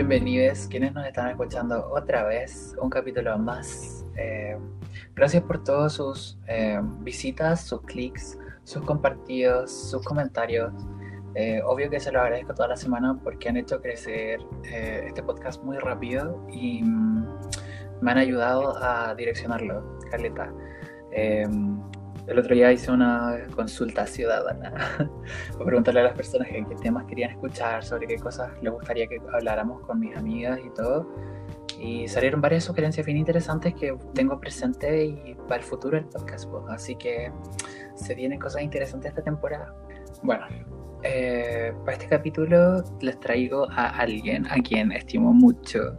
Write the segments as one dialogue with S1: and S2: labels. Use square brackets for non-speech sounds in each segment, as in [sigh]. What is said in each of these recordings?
S1: bienvenidos quienes nos están escuchando otra vez, un capítulo más. Eh, gracias por todos sus eh, visitas, sus clics, sus compartidos, sus comentarios. Eh, obvio que se lo agradezco toda la semana porque han hecho crecer este podcast muy rápido y mm, me han ayudado a direccionarlo, Carleta. El otro día hice una consulta ciudadana [laughs] para preguntarle a las personas qué temas querían escuchar, sobre qué cosas les gustaría que habláramos con mis amigas y todo. Y salieron varias sugerencias bien interesantes que tengo presente y para el futuro del podcast. Pues. Así que se vienen cosas interesantes esta temporada. Bueno, eh, para este capítulo les traigo a alguien a quien estimo mucho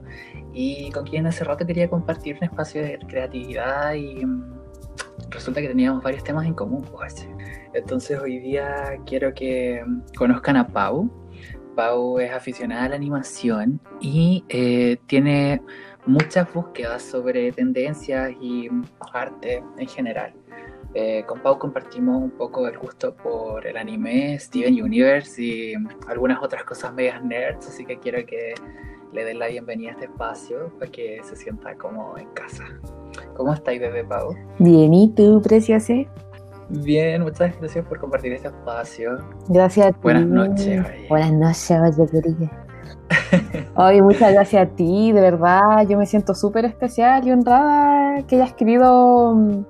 S1: y con quien hace rato quería compartir un espacio de creatividad y resulta que teníamos varios temas en común. Pues. Entonces hoy día quiero que conozcan a Pau. Pau es aficionada a la animación y eh, tiene muchas búsquedas sobre tendencias y arte en general. Eh, con Pau compartimos un poco el gusto por el anime, Steven Universe y algunas otras cosas medias nerds, así que quiero que le den la bienvenida a este espacio para que se sienta como en casa. ¿Cómo estáis, bebé Pau?
S2: Bien, ¿y tú, preciosa?
S1: Bien, muchas gracias por compartir este espacio.
S2: Gracias a ti.
S1: Buenas noches.
S2: Buenas noches, oye. Oye, muchas gracias a ti, de verdad, yo me siento súper especial y honrada que hayas querido mm,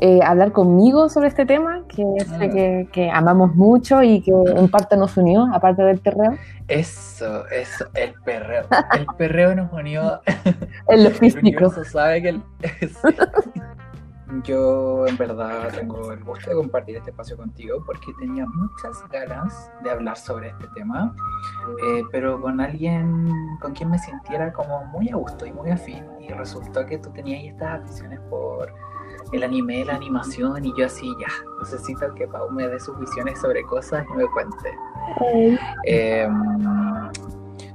S2: eh, hablar conmigo sobre este tema, que sé ah. que, amamos mucho y que en parte nos unió, aparte del perreo.
S1: Eso, eso, el perreo. El perreo nos unió.
S2: en lo físico.
S1: sabe que [laughs] Yo en verdad tengo el gusto de compartir este espacio contigo porque tenía muchas ganas de hablar sobre este tema, eh, pero con alguien con quien me sintiera como muy a gusto y muy afín. Y resultó que tú tenías estas aficiones por el anime, la animación, y yo así, ya, necesito que Pau me dé sus visiones sobre cosas y me cuente. Em,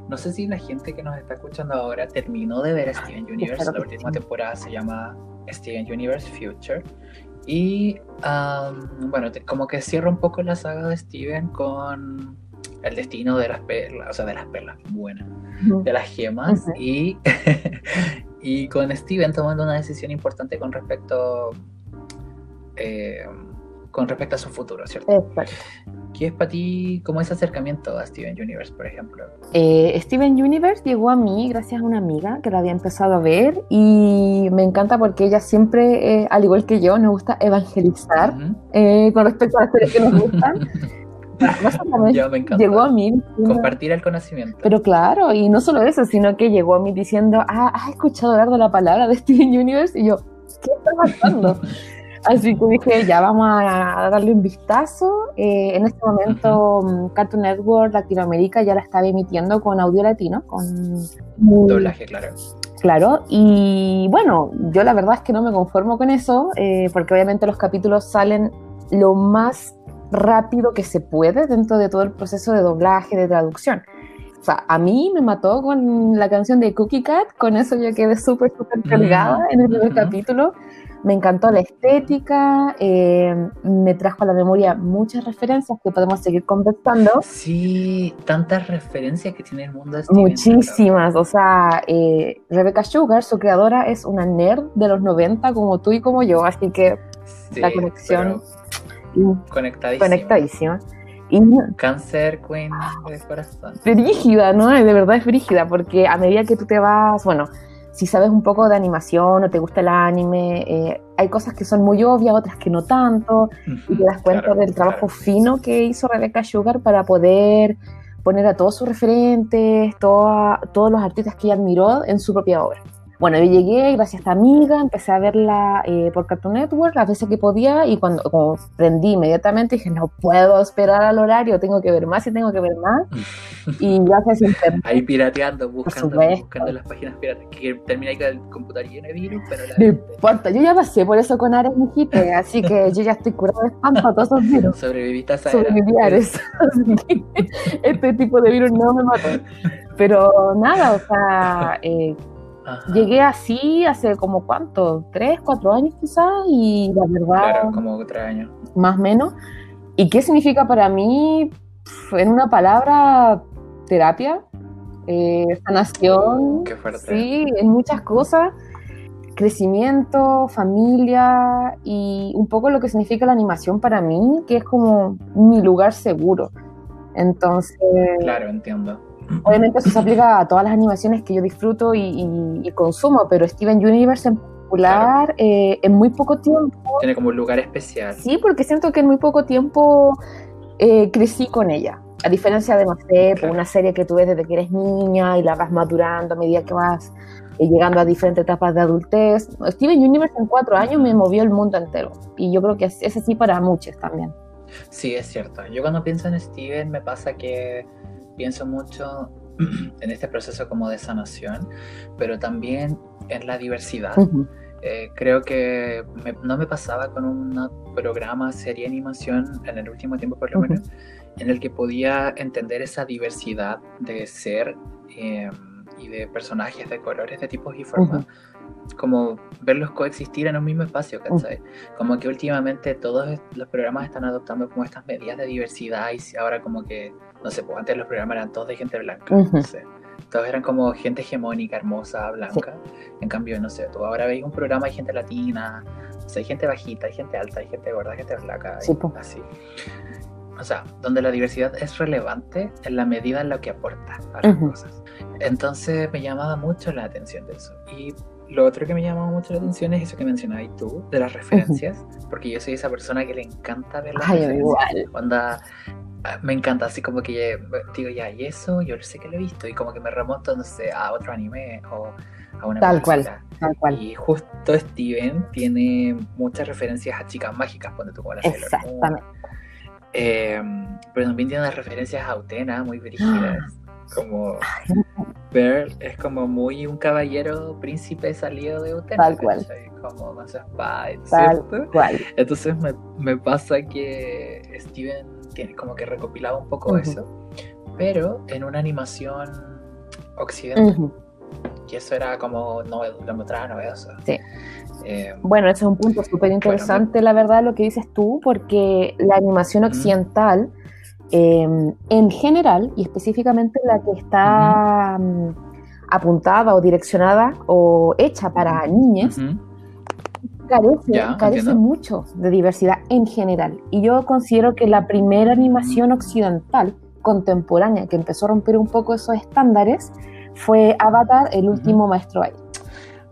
S1: no sé si la gente que nos está escuchando ahora terminó de ver Steven Universe, la última temporada se llama Steven Universe Future. Y bueno, como que cierra un poco la saga de Steven con el destino de las perlas, o sea, de las perlas, buenas, de las gemas, y, [laughs] y con Steven tomando una decisión importante con respecto eh, con respecto a su futuro, ¿cierto?
S2: Exacto.
S1: ¿Qué es para ti como ese acercamiento a Steven Universe, por ejemplo?
S2: Eh, Steven Universe llegó a mí gracias a una amiga que la había empezado a ver y me encanta porque ella siempre, eh, al igual que yo, nos gusta evangelizar con respecto a las series que nos gustan. [laughs] Llegó a mí.
S1: Compartir el conocimiento.
S2: Pero claro, y no solo eso, sino que llegó a mí diciendo, ah, ¿has escuchado hablar de la palabra de Steven Universe? Y yo, ¿qué está pasando? [laughs] Así que dije, ya vamos a darle un vistazo. Eh, en este momento, mm, Cartoon Network Latinoamérica ya la estaba emitiendo con audio latino, con
S1: doblaje, claro.
S2: Claro, y bueno, yo la verdad es que no me conformo con eso, eh, porque obviamente los capítulos salen lo más rápido que se puede dentro de todo el proceso de doblaje, de traducción. O sea, a mí me mató con la canción de Cookie Cat, con eso yo quedé súper, súper mm. cargada en el primer capítulo. Me encantó la estética, eh, me trajo a la memoria muchas referencias que podemos seguir conversando.
S1: Sí, tantas referencias que tiene el mundo de
S2: Muchísimas, o sea, eh, Rebecca Sugar, su creadora, es una nerd de los 90 como tú y como yo, así que la conexión...
S1: Conectadísima.
S2: Conectadísima.
S1: Y, Cáncer Queen de corazón.
S2: Frígida, ¿no? De verdad es frígida, porque a medida que tú te vas, bueno, si sabes un poco de animación o te gusta el anime, eh, hay cosas que son muy obvias, otras que no tanto, y te das cuenta del trabajo fino que hizo Rebecca Sugar para poder poner a todos sus referentes, todos los artistas que ella admiró en su propia obra. Bueno, yo llegué gracias a esta amiga, empecé a verla eh, por Cartoon Network las veces que podía y cuando como prendí inmediatamente dije, no puedo esperar al horario, tengo que ver más y tengo que ver más. [laughs] y gracias a internet.
S1: Ahí pirateando, buscando, buscando las páginas piratas, que termina ahí con el computador lleno de virus, pero
S2: la No importa, yo ya pasé por eso con Ares Mijite, así que yo ya estoy curado de espanto a todos esos virus.
S1: Sobreviviste a esa
S2: Sobreviví a [laughs] eso. este tipo de virus no me mató. Pero nada, o sea... Eh, Llegué así hace como cuánto, tres, cuatro años quizás, y la verdad...
S1: Claro, como tres años.
S2: Más o menos. ¿Y qué significa para mí, en una palabra, terapia? eh, sanación,
S1: Qué fuerte.
S2: sí, en muchas cosas, crecimiento, familia y un poco lo que significa la animación para mí, que es como mi lugar seguro. Entonces,
S1: Claro, entiendo.
S2: Obviamente eso se aplica a todas las animaciones que yo disfruto y, y- y consumo, pero Steven Universe en particular, eh, en muy poco tiempo,
S1: Tiene como un lugar especial.
S2: sí, porque siento que en muy poco tiempo eh, crecí con ella. A diferencia de, no sé, por
S1: Claro.
S2: una serie que tú ves desde que eres niña y la vas madurando a medida que vas eh, llegando a diferentes etapas de adultez. Steven Universe en cuatro años me movió el mundo entero. Y yo creo que es, es así para muchos también.
S1: Sí, es cierto. Yo cuando pienso en Steven me pasa que pienso mucho [clears throat] en este proceso como de sanación, pero también en la diversidad.
S2: Ujú.
S1: Eh, creo que me- no me pasaba con un programa, serie, animación, en el último tiempo por lo
S2: Ujú.
S1: menos, en el que podía entender esa diversidad de ser eh, y de personajes, de colores, de tipos y formas. Como verlos coexistir en un mismo espacio, ¿cachai? Como que últimamente todos los programas están adoptando como estas medidas de diversidad y ahora como que, no sé, pues antes los programas eran todos de gente blanca,
S2: Ujú.
S1: no sé. Todos eran como gente hegemónica, hermosa, blanca. En cambio, no sé, tú ahora veis un programa, hay gente latina, o sea, hay gente bajita, hay gente alta, hay gente gorda, hay gente flaca,
S2: Sí, po.
S1: así. O sea, donde la diversidad es relevante en la medida en la que aporta a las
S2: Ujú.
S1: cosas. Entonces me llamaba mucho la atención de eso. Y lo otro que me llamaba mucho la atención es eso que mencionabas tú, de las referencias, porque yo soy esa persona que le encanta ver las
S2: Ay,
S1: referencias.
S2: igual.
S1: Onda, me encanta, así como que digo, ya, y eso yo sé que lo he visto, y como que me remonto, no sé, a otro anime o a una
S2: Tal cual. Tal cual.
S1: Y justo Steven tiene muchas referencias a chicas mágicas, ponte tú Moon.
S2: Exactamente.
S1: Eh, pero también tiene unas referencias a Utena muy brígidas. Como Pearl es como muy un caballero príncipe salido de Utena.
S2: Tal cual.
S1: Como su espada,
S2: Tal
S1: ¿cierto?
S2: cual.
S1: Entonces me, me pasa que Steven tiene como que recopilaba un poco eso, pero en una animación occidental.
S2: Ujú.
S1: Y eso era como novedo, lo mostraba novedoso.
S2: Sí.
S1: Eh,
S2: Bueno, ese es un punto súper interesante, la verdad, lo que dices tú, porque la animación occidental, eh, en general, y específicamente la que está mm, apuntada o direccionada o hecha para niñas, carece, mucho de diversidad en general. Y yo considero que la primera animación occidental contemporánea que empezó a romper un poco esos estándares fue Avatar, el último maestro aire.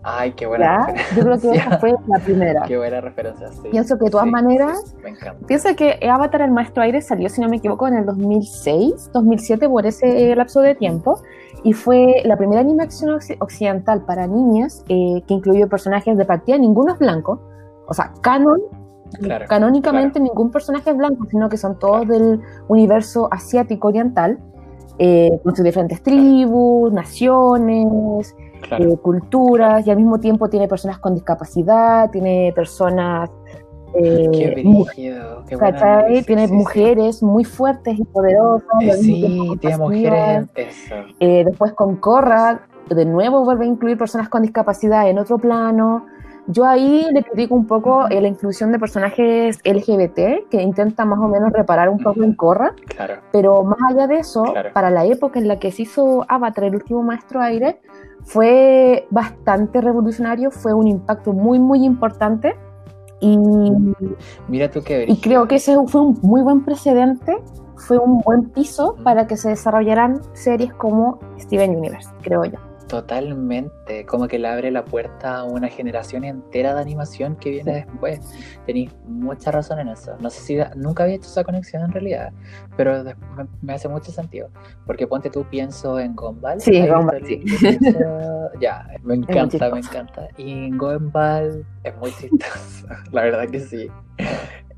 S1: Ay, qué buena
S2: ¿ya?
S1: referencia.
S2: Yo creo que [laughs] esa fue la primera.
S1: Qué buena referencia, sí.
S2: Pienso que de todas
S1: Sí,
S2: maneras-
S1: me encanta.
S2: Piensa que Avatar, el maestro aire, salió, si no me equivoco, en el 2006, 2007, por ese lapso de tiempo. Y fue la primera animación occ- occidental para niñas eh, que incluyó personajes de partida, ninguno es blanco. O sea, canon,
S1: Claro,
S2: canónicamente ningún personaje es blanco, sino que son todos del universo asiático oriental, eh, con sus diferentes tribus, naciones,
S1: Claro.
S2: eh, culturas, y al mismo tiempo tiene personas con discapacidad, tiene personas... eh,
S1: Qué brígido, qué buena
S2: Tiene
S1: sí, sí.
S2: mujeres muy fuertes y poderosas.
S1: Eh, sí, tiene mujeres.
S2: Eh, después con Korra, de nuevo vuelve a incluir personas con discapacidad en otro plano. Yo ahí le critico un poco eh, la inclusión de personajes LGBT, que intentan más o menos reparar un poco en Korra,
S1: Claro,
S2: pero más allá de eso,
S1: Claro.
S2: para la época en la que se hizo Avatar, el último maestro aire, fue bastante revolucionario, fue un impacto muy, muy importante. Y,
S1: mira tú qué
S2: y creo que ese fue un muy buen precedente, fue un buen piso para que se desarrollaran series como Steven Universe, creo yo.
S1: Totalmente, como que le abre la puerta a una generación entera de animación que viene después. Tenéis mucha razón en eso. No sé si da- nunca había hecho esa conexión en realidad, pero de- me, me hace mucho sentido. Porque ponte tú, pienso en Gumball.
S2: Sí,
S1: ¿has visto
S2: Gumball, sí. [laughs]
S1: Ya, me encanta, me encanta. Y en Gumball es muy chistoso, [laughs] la verdad que sí.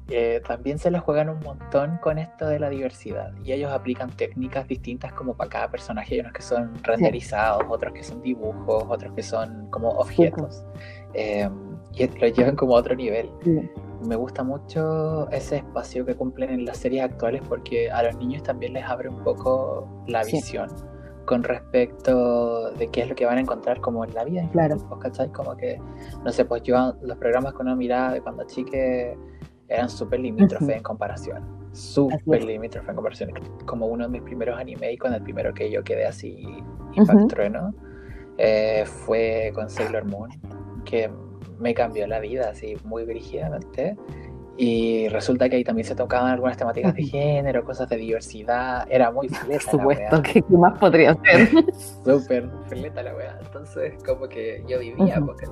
S1: Eh, también se la juegan un montón con esto de la diversidad y ellos aplican técnicas distintas como para cada personaje. Hay unos que son renderizados, otros que son dibujos, otros que son como objetos. Eh, y lo llevan como a otro nivel.
S2: Sí.
S1: Me gusta mucho ese espacio que cumplen en las series actuales porque a los niños también les abre un poco la
S2: Sí.
S1: visión con respecto de qué es lo que van a encontrar como en la vida.
S2: Claro.
S1: ¿cachai? Como que, no sé, pues yo los programas con una mirada de cuando chique eran súper limítrofes en comparación. Súper limítrofes en comparación. Como uno de mis primeros anime y con el primero que yo quedé así impactrueno, eh, fue con Sailor Moon, que me cambió la vida así muy brígidamente. Y resulta que ahí también se tocaban algunas temáticas de género, cosas de diversidad. Era muy fileta.
S2: Por supuesto, ¿qué, más podría ser? [laughs]
S1: Súper fileta la weá. Entonces, como que yo vivía, porque,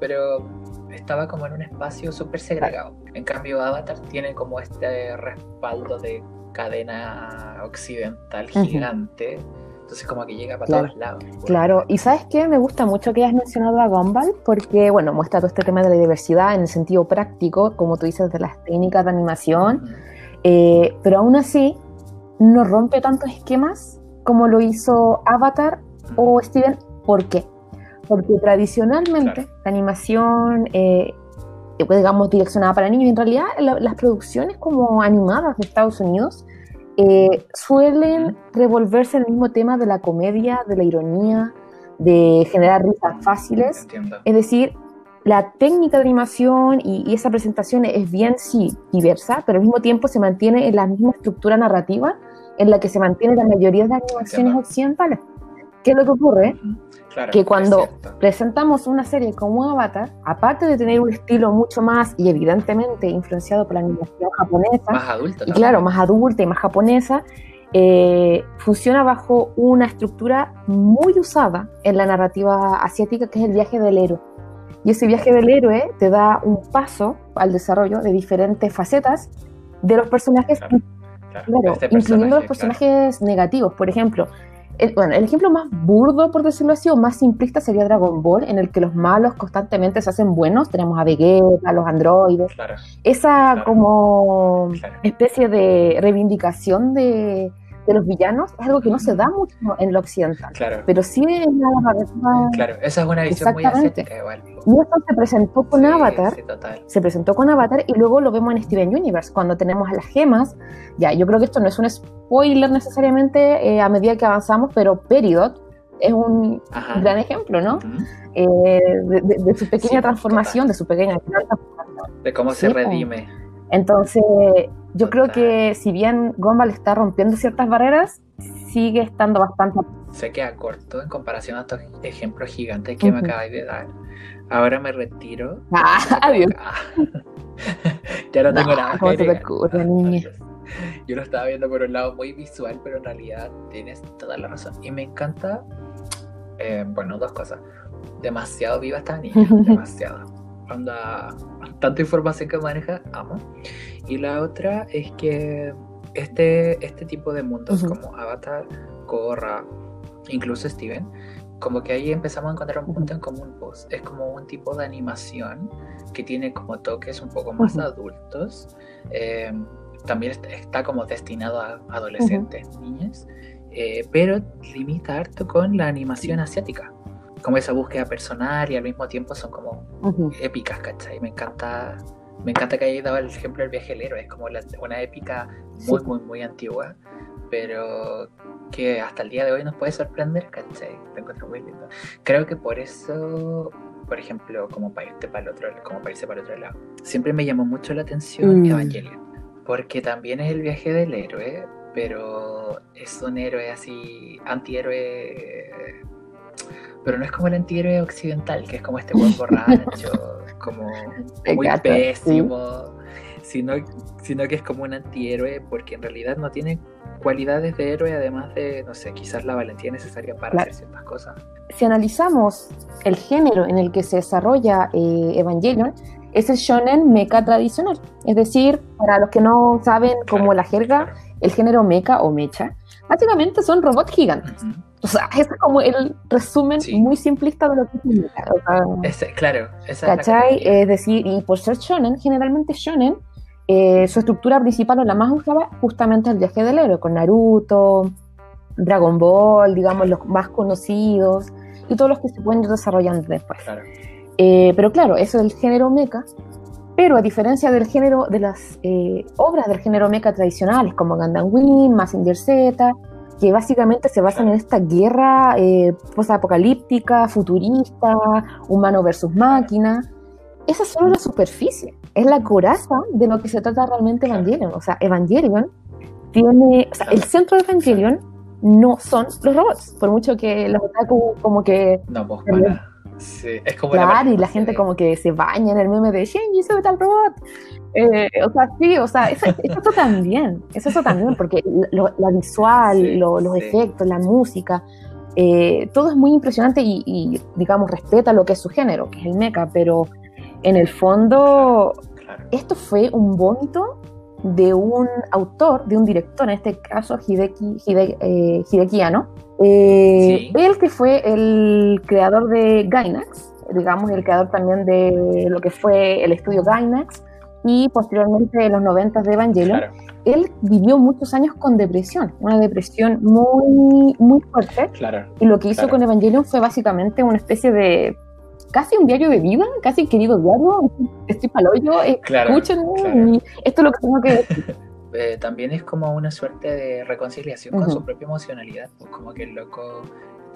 S1: pero estaba como en un espacio súper segregado. En cambio, Avatar tiene como este respaldo de cadena occidental gigante. Entonces como que llega para todos lados.
S2: Claro, y ¿sabes qué? Me gusta mucho que hayas mencionado a Gumball porque, bueno, muestra todo este tema de la diversidad en el sentido práctico, como tú dices, de las técnicas de animación, eh, pero aún así no rompe tantos esquemas como lo hizo Avatar o Steven. ¿Por qué? Porque tradicionalmente la animación, eh, digamos, direccionada para niños, en realidad las producciones como animadas de Estados Unidos eh, suelen revolverse en el mismo tema de la comedia, de la ironía, de generar risas fáciles. Es decir, la técnica de animación y, esa presentación es bien, sí, diversa, pero al mismo tiempo se mantiene en la misma estructura narrativa en la que se mantiene la mayoría de las animaciones occidentales. ¿Qué es lo que ocurre? Que cuando presentamos una serie como Avatar, aparte de tener un estilo mucho más y evidentemente influenciado por la animación japonesa,
S1: más adulta,
S2: y claro, más adulta y más japonesa, eh, funciona bajo una estructura muy usada en la narrativa asiática, que es el viaje del héroe. Y ese viaje del héroe te da un paso al desarrollo de diferentes facetas de los personajes, este incluyendo los personajes negativos. Por ejemplo, el, bueno, el ejemplo más burdo, por decirlo así, o más simplista sería Dragon Ball, en el que los malos constantemente se hacen buenos. Tenemos a Vegeta, a los androides. Esa como especie de reivindicación de, de los villanos es algo que no se da mucho en lo occidental.
S1: Claro.
S2: Pero sí en la.
S1: Claro, esa es una visión muy asiática igual.
S2: Y esto se presentó con Avatar. Se presentó con Avatar y luego lo vemos en Steven Universe, cuando tenemos a las gemas. Ya, yo creo que esto no es un spoiler necesariamente eh, a medida que avanzamos, pero Peridot es un gran ejemplo, ¿no? Eh, de, su pequeña transformación, de su pequeña
S1: De cómo se redime.
S2: Entonces, yo creo que si bien Gumball está rompiendo ciertas barreras, sigue estando bastante...
S1: Se queda corto en comparación a estos ejemplos gigantes que me acabáis de dar. Ahora me retiro. [laughs]
S2: Ah, adiós.
S1: ya no tengo nada [laughs]
S2: que te ocurre, [laughs] niña?
S1: Yo lo estaba viendo por un lado muy visual, pero en realidad tienes toda la razón. Y me encanta, eh, bueno, dos cosas. Demasiado viva esta niña, demasiado anda tanta información que maneja, amo. Y la otra es que este, este tipo de mundos como Avatar, Korra, incluso Steven, como que ahí empezamos a encontrar un punto en común, pues. Es como un tipo de animación que tiene como toques un poco más adultos. Eh, también está, como destinado a adolescentes, niñas, eh, pero limita harto con la animación asiática como esa búsqueda personal y al mismo tiempo son como épicas, ¿cachai? Me encanta, me encanta que hayas dado el ejemplo del viaje del héroe, es como una épica muy, muy, muy antigua, pero que hasta el día de hoy nos puede sorprender, ¿cachai? Lo encuentro muy lindo. Creo que por eso, por ejemplo, como para irte para el otro, como para irse para el otro lado, siempre me llamó mucho la atención mm. Evangelion, porque también es el viaje del héroe, pero es un héroe así, antihéroe pero no es como el antihéroe occidental, que es como este buen borracho, [laughs] como muy pésimo, sino, sino que es como un antihéroe porque en realidad no tiene cualidades de héroe, además de, no sé, quizás la valentía necesaria para hacer ciertas cosas.
S2: Si analizamos el género en el que se desarrolla eh, Evangelion, es el shonen mecha tradicional. Es decir, para los que no saben como la jerga, el género mecha o mecha, básicamente son robots gigantes. O sea, ese es como el resumen muy simplista de lo que
S1: es claro,
S2: ¿cachai? Es, decir, y por ser shonen, generalmente shonen, eh, su estructura principal o la más usada justamente es el viaje del héroe, con Naruto, Dragon Ball, digamos, los más conocidos, y todos los que se pueden ir desarrollando después. Eh, pero claro, eso es el género mecha, pero a diferencia del género, de las eh, obras del género mecha tradicionales, como Gundam Wing, Mazinger Z, que básicamente se basan en esta guerra eh, post-apocalíptica, futurista, humano versus máquina. esa es solo la superficie, es la coraza de lo que se trata realmente Evangelion. O sea, Evangelion tiene, o sea, el centro de Evangelion no son los robots, por mucho que los otaku como que...
S1: No, pues para. Sí, es como
S2: claro, y la gente como que se baña en el meme de Shinji, sube tal robot. Eh, o sea, sí, o sea, eso, eso también, eso, eso también, porque lo, la visual, lo, los efectos, la música, eh, todo es muy impresionante y, y, digamos, respeta lo que es su género, que es el mecha, pero en el fondo, esto fue un vómito de un autor, de un director, en este caso Hideki, Hide, eh, Hideki Anno, eh, él que fue el creador de Gainax, digamos, el creador también de lo que fue el estudio Gainax, y posteriormente en los 90 de Evangelion, él vivió muchos años con depresión, una depresión muy, muy fuerte.
S1: Claro,
S2: y lo que hizo
S1: claro.
S2: con Evangelion fue básicamente una especie de casi un diario de vida, casi querido diario, estoy pa'l hoyo,
S1: Claro,
S2: escúchenme, y esto es lo que tengo que decir. [laughs]
S1: Eh, también es como una suerte de reconciliación con su propia emocionalidad, pues como que el loco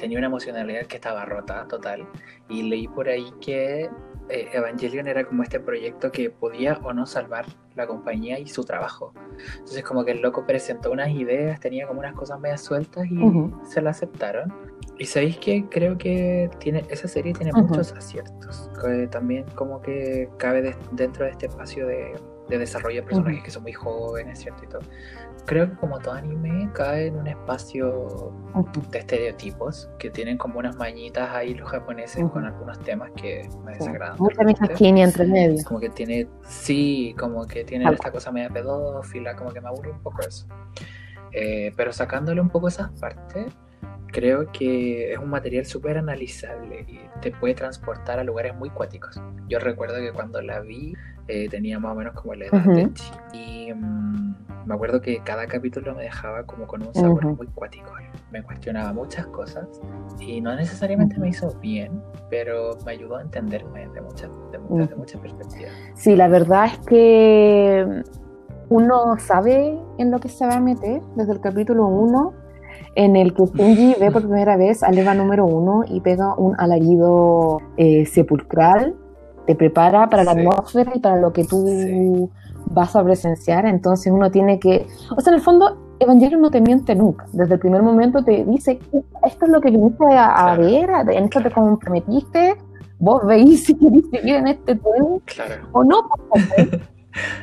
S1: tenía una emocionalidad que estaba rota total y leí por ahí que eh, Evangelion era como este proyecto que podía o no salvar la compañía y su trabajo. Entonces como que el loco presentó unas ideas, tenía como unas cosas medio sueltas y
S2: Ujú.
S1: se la aceptaron. Y sabéis que creo que tiene esa serie tiene
S2: Ujú.
S1: muchos aciertos. que también como que cabe de- dentro de este espacio de, de desarrollo de personajes
S2: Ujú.
S1: que son muy jóvenes, ¿cierto? Y todo. Creo que como todo anime cae en un espacio de estereotipos que tienen como unas mañitas ahí los japoneses
S2: Ujú.
S1: con algunos temas que me desagradan. de
S2: Mucha misoginia entre medio.
S1: Como que tiene, sí, como que tiene esta cosa media pedófila, como que me aburre un poco eso. Eh, pero sacándole un poco esas partes, creo que es un material súper analizable y te puede transportar a lugares muy cuáticos. Yo recuerdo que cuando la vi eh, tenía más o menos como la edad de
S2: Ujú.
S1: Chi. Y mm, me acuerdo que cada capítulo me dejaba como con un sabor
S2: Ujú.
S1: muy cuático. Me cuestionaba muchas cosas y no necesariamente me hizo bien, pero me ayudó a entenderme de muchas, de muchas, de muchas perspectivas.
S2: Sí, la verdad es que uno sabe en lo que se va a meter desde el capítulo 1, en el que Shinji ve por [laughs] primera vez al Eva número 1 y pega un alarido eh, sepulcral, te prepara para la atmósfera y para lo que tú
S1: Sí.
S2: vas a presenciar, entonces uno tiene que, o sea, en el fondo Evangelion no te miente nunca, desde el primer momento te dice, esto es lo que viniste a,
S1: Claro.
S2: ver, en esto te comprometiste, vos veis si queréis seguir en este tren
S1: Claro.
S2: o no, [laughs]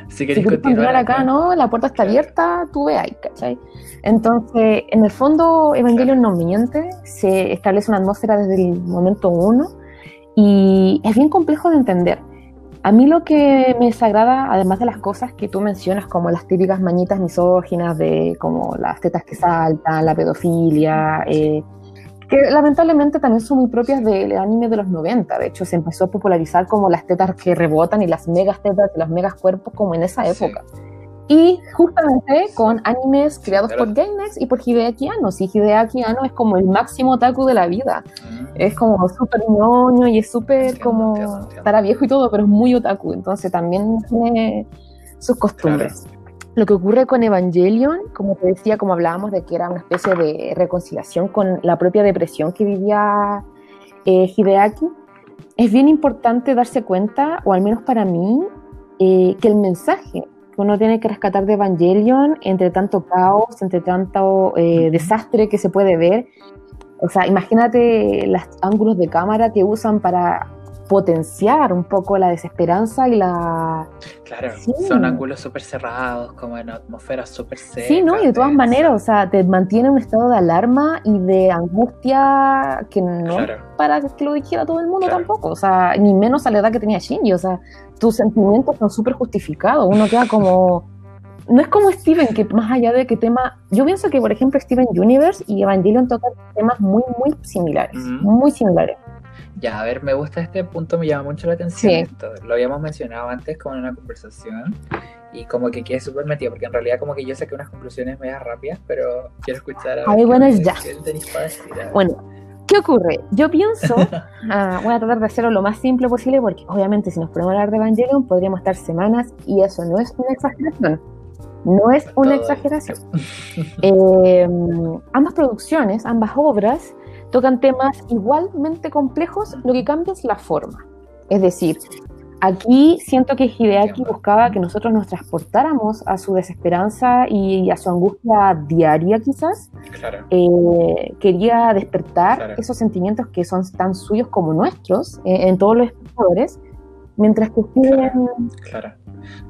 S1: Si
S2: si
S1: queréis
S2: quieres continuar acá, ¿no? La puerta está abierta, tú ve ahí, ¿cachai? Entonces, en el fondo, Evangelion no miente, se establece una atmósfera desde el momento uno y es bien complejo de entender. A mí lo que me desagrada, además de las cosas que tú mencionas, como las típicas mañitas misóginas de como las tetas que saltan, la pedofilia, eh, que lamentablemente también son muy propias del anime de los 90. De hecho, se empezó a popularizar como las tetas que rebotan y las megas tetas y los megas cuerpos como en esa
S1: Sí.
S2: Y justamente con animes creados
S1: pero-
S2: por Gainax y por Hideaki Anno. Si Hideaki Anno es como el máximo otaku de la vida.
S1: Mm.
S2: Es como súper ñoño y es súper como...
S1: entiendo, entiendo.
S2: Estará viejo y todo, pero es muy otaku. Entonces también tiene sus costumbres. Lo que ocurre con Evangelion, como te decía, como hablábamos de que era una especie de reconciliación con la propia depresión que vivía eh, Hideaki, es bien importante darse cuenta, o al menos para mí, eh, que el mensaje que uno tiene que rescatar de Evangelion, entre tanto caos, entre tanto eh, desastre que se puede ver, o sea, imagínate los ángulos de cámara que usan para potenciar un poco la desesperanza y la,
S1: Claro,
S2: Sí.
S1: son ángulos súper cerrados, como en atmósferas súper secas.
S2: Sí, ¿no? Y de todas maneras, o sea, te mantiene en un estado de alarma y de angustia que no
S1: Claro.
S2: es para que lo dijera todo el mundo
S1: Claro.
S2: tampoco, o sea, ni menos a la edad que tenía Shinji, o sea, tus sentimientos son súper justificados, uno queda como... No es como Steven, que más allá de que tema... Yo pienso que, por ejemplo, Steven Universe y Evangelion tocan temas muy, muy similares, muy similares.
S1: Ya, a ver, me gusta este punto, me llama mucho la atención
S2: Sí.
S1: esto. Lo habíamos mencionado antes como en una conversación y como que quedé súper metido, porque en realidad como que yo saqué unas conclusiones medias rápidas, pero quiero escuchar a
S2: A ver,
S1: qué
S2: bueno, ya. Bueno, ¿qué ocurre? Yo pienso, [laughs] ah, voy a tratar de hacerlo lo más simple posible porque obviamente si nos ponemos a hablar de Evangelion podríamos estar semanas y eso no es una exageración. No es una
S1: Todo.
S2: exageración. Eh, ambas producciones, ambas obras, tocan temas igualmente complejos, lo que cambia es la forma. Es decir, Aquí siento que Hideaki buscaba que nosotros nos transportáramos a su desesperanza y a su angustia diaria quizás.
S1: Claro.
S2: Eh, quería despertar esos sentimientos que son tan suyos como nuestros eh, en todos los espectadores, mientras que
S1: Steven... Claro.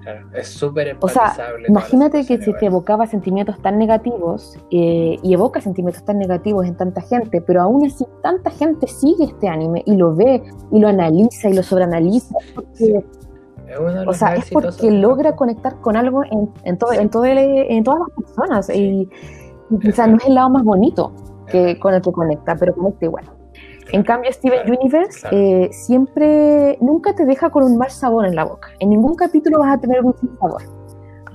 S1: Claro, es súper
S2: O sea, imagínate que si te evocaba sentimientos tan negativos eh, y evoca sentimientos tan negativos en tanta gente, pero aún así tanta gente sigue este anime y lo ve y lo analiza y lo sobreanaliza. o sea, es porque logra conectar con algo en, en, todo, en, todo en todas las personas y, quizás no es el lado más bonito que, con el que conecta, pero conecta igual. En cambio, Steven Universe eh, siempre, nunca te deja con un mal sabor en la boca. En ningún capítulo vas a tener un sabor.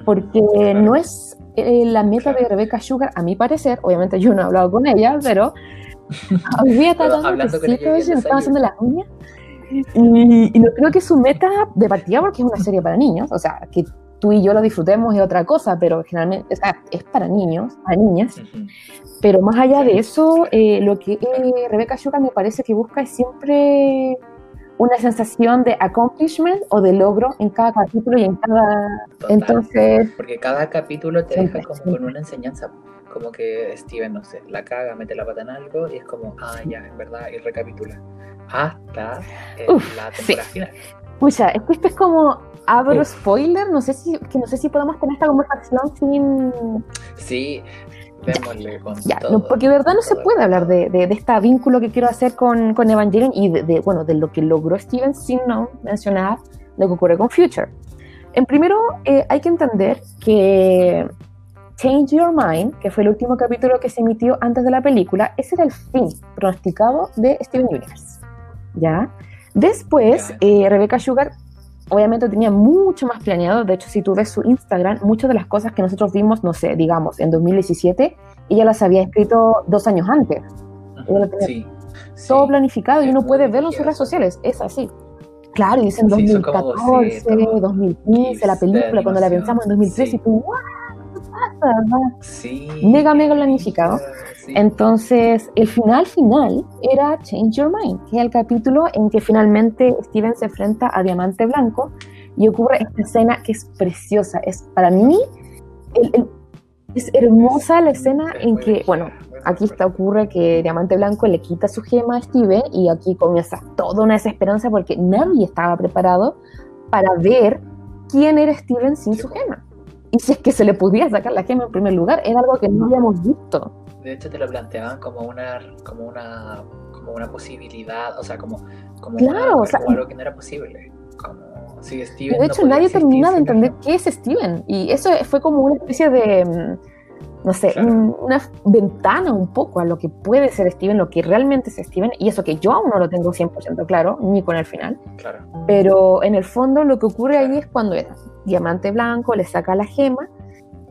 S2: Porque no es eh, la meta de Rebecca Sugar, a mi parecer. Obviamente yo no he hablado con ella, pero [laughs] hoy día estaba haciendo las uñas. Y, y, no creo que su meta de partida, porque es una serie para niños, o sea, que tú y yo lo disfrutemos es otra cosa, pero generalmente es para niños, para niñas. Pero más allá de eso, eh, lo que eh, Rebeca Sugar me parece que busca es siempre una sensación de accomplishment o de logro en cada capítulo y en cada... Entonces...
S1: Porque cada capítulo te deja como con una enseñanza, como que Steven, no sé, la caga, mete la pata en algo y es como, ah, ya, en verdad, y recapitula. Hasta la temporada final.
S2: Pucha, es que esto es como abro spoiler, no sé si que no sé si podemos tener esta conversación sin
S1: Sí, démosle con
S2: ya, porque de verdad no se puede hablar de, de, este vínculo que quiero hacer con, con Evangelion y de, bueno, de lo que logró Steven sin no mencionar lo que ocurre con Future. En primero, eh, hay que entender que Change Your Mind, que fue el último capítulo que se emitió antes de la película, ese era el fin pronosticado de Steven Universe. ¿Ya? Después, eh, Rebecca Sugar obviamente tenía mucho más planeado. De hecho, si tú ves su Instagram, muchas de las cosas que nosotros vimos, no sé, digamos, en 2017, ella las había escrito dos años antes. sí, todo planificado y uno puede verlo en sus redes sociales. Es así. Claro, y dicen 2014, 2015, la película, cuando la pensamos en 2013, y tú, mega, mega planificado. Entonces, el final final era Change Your Mind, que es el capítulo en que finalmente Steven se enfrenta a Diamante Blanco y ocurre esta escena que es preciosa. Es para mí, es hermosa la escena en que, bueno, aquí está, ocurre que Diamante Blanco le quita su gema a Steven y aquí comienza toda una desesperanza porque nadie estaba preparado para ver quién era Steven sin su gema. Y si es que se le podía sacar la gema en primer lugar, era algo que no habíamos visto.
S1: De hecho te lo planteaban como una como una como una posibilidad o sea como como
S2: claro, o sea,
S1: algo que no era posible como si Steven
S2: de hecho nadie termina de entender qué es Steven y eso fue como una especie de mm, no sé, una ventana un poco a lo que puede ser Steven, lo que realmente es Steven, y eso que yo aún no lo tengo 100% claro, ni con el final.
S1: Claro.
S2: Pero en el fondo lo que ocurre ahí es cuando era diamante blanco, le saca la gema,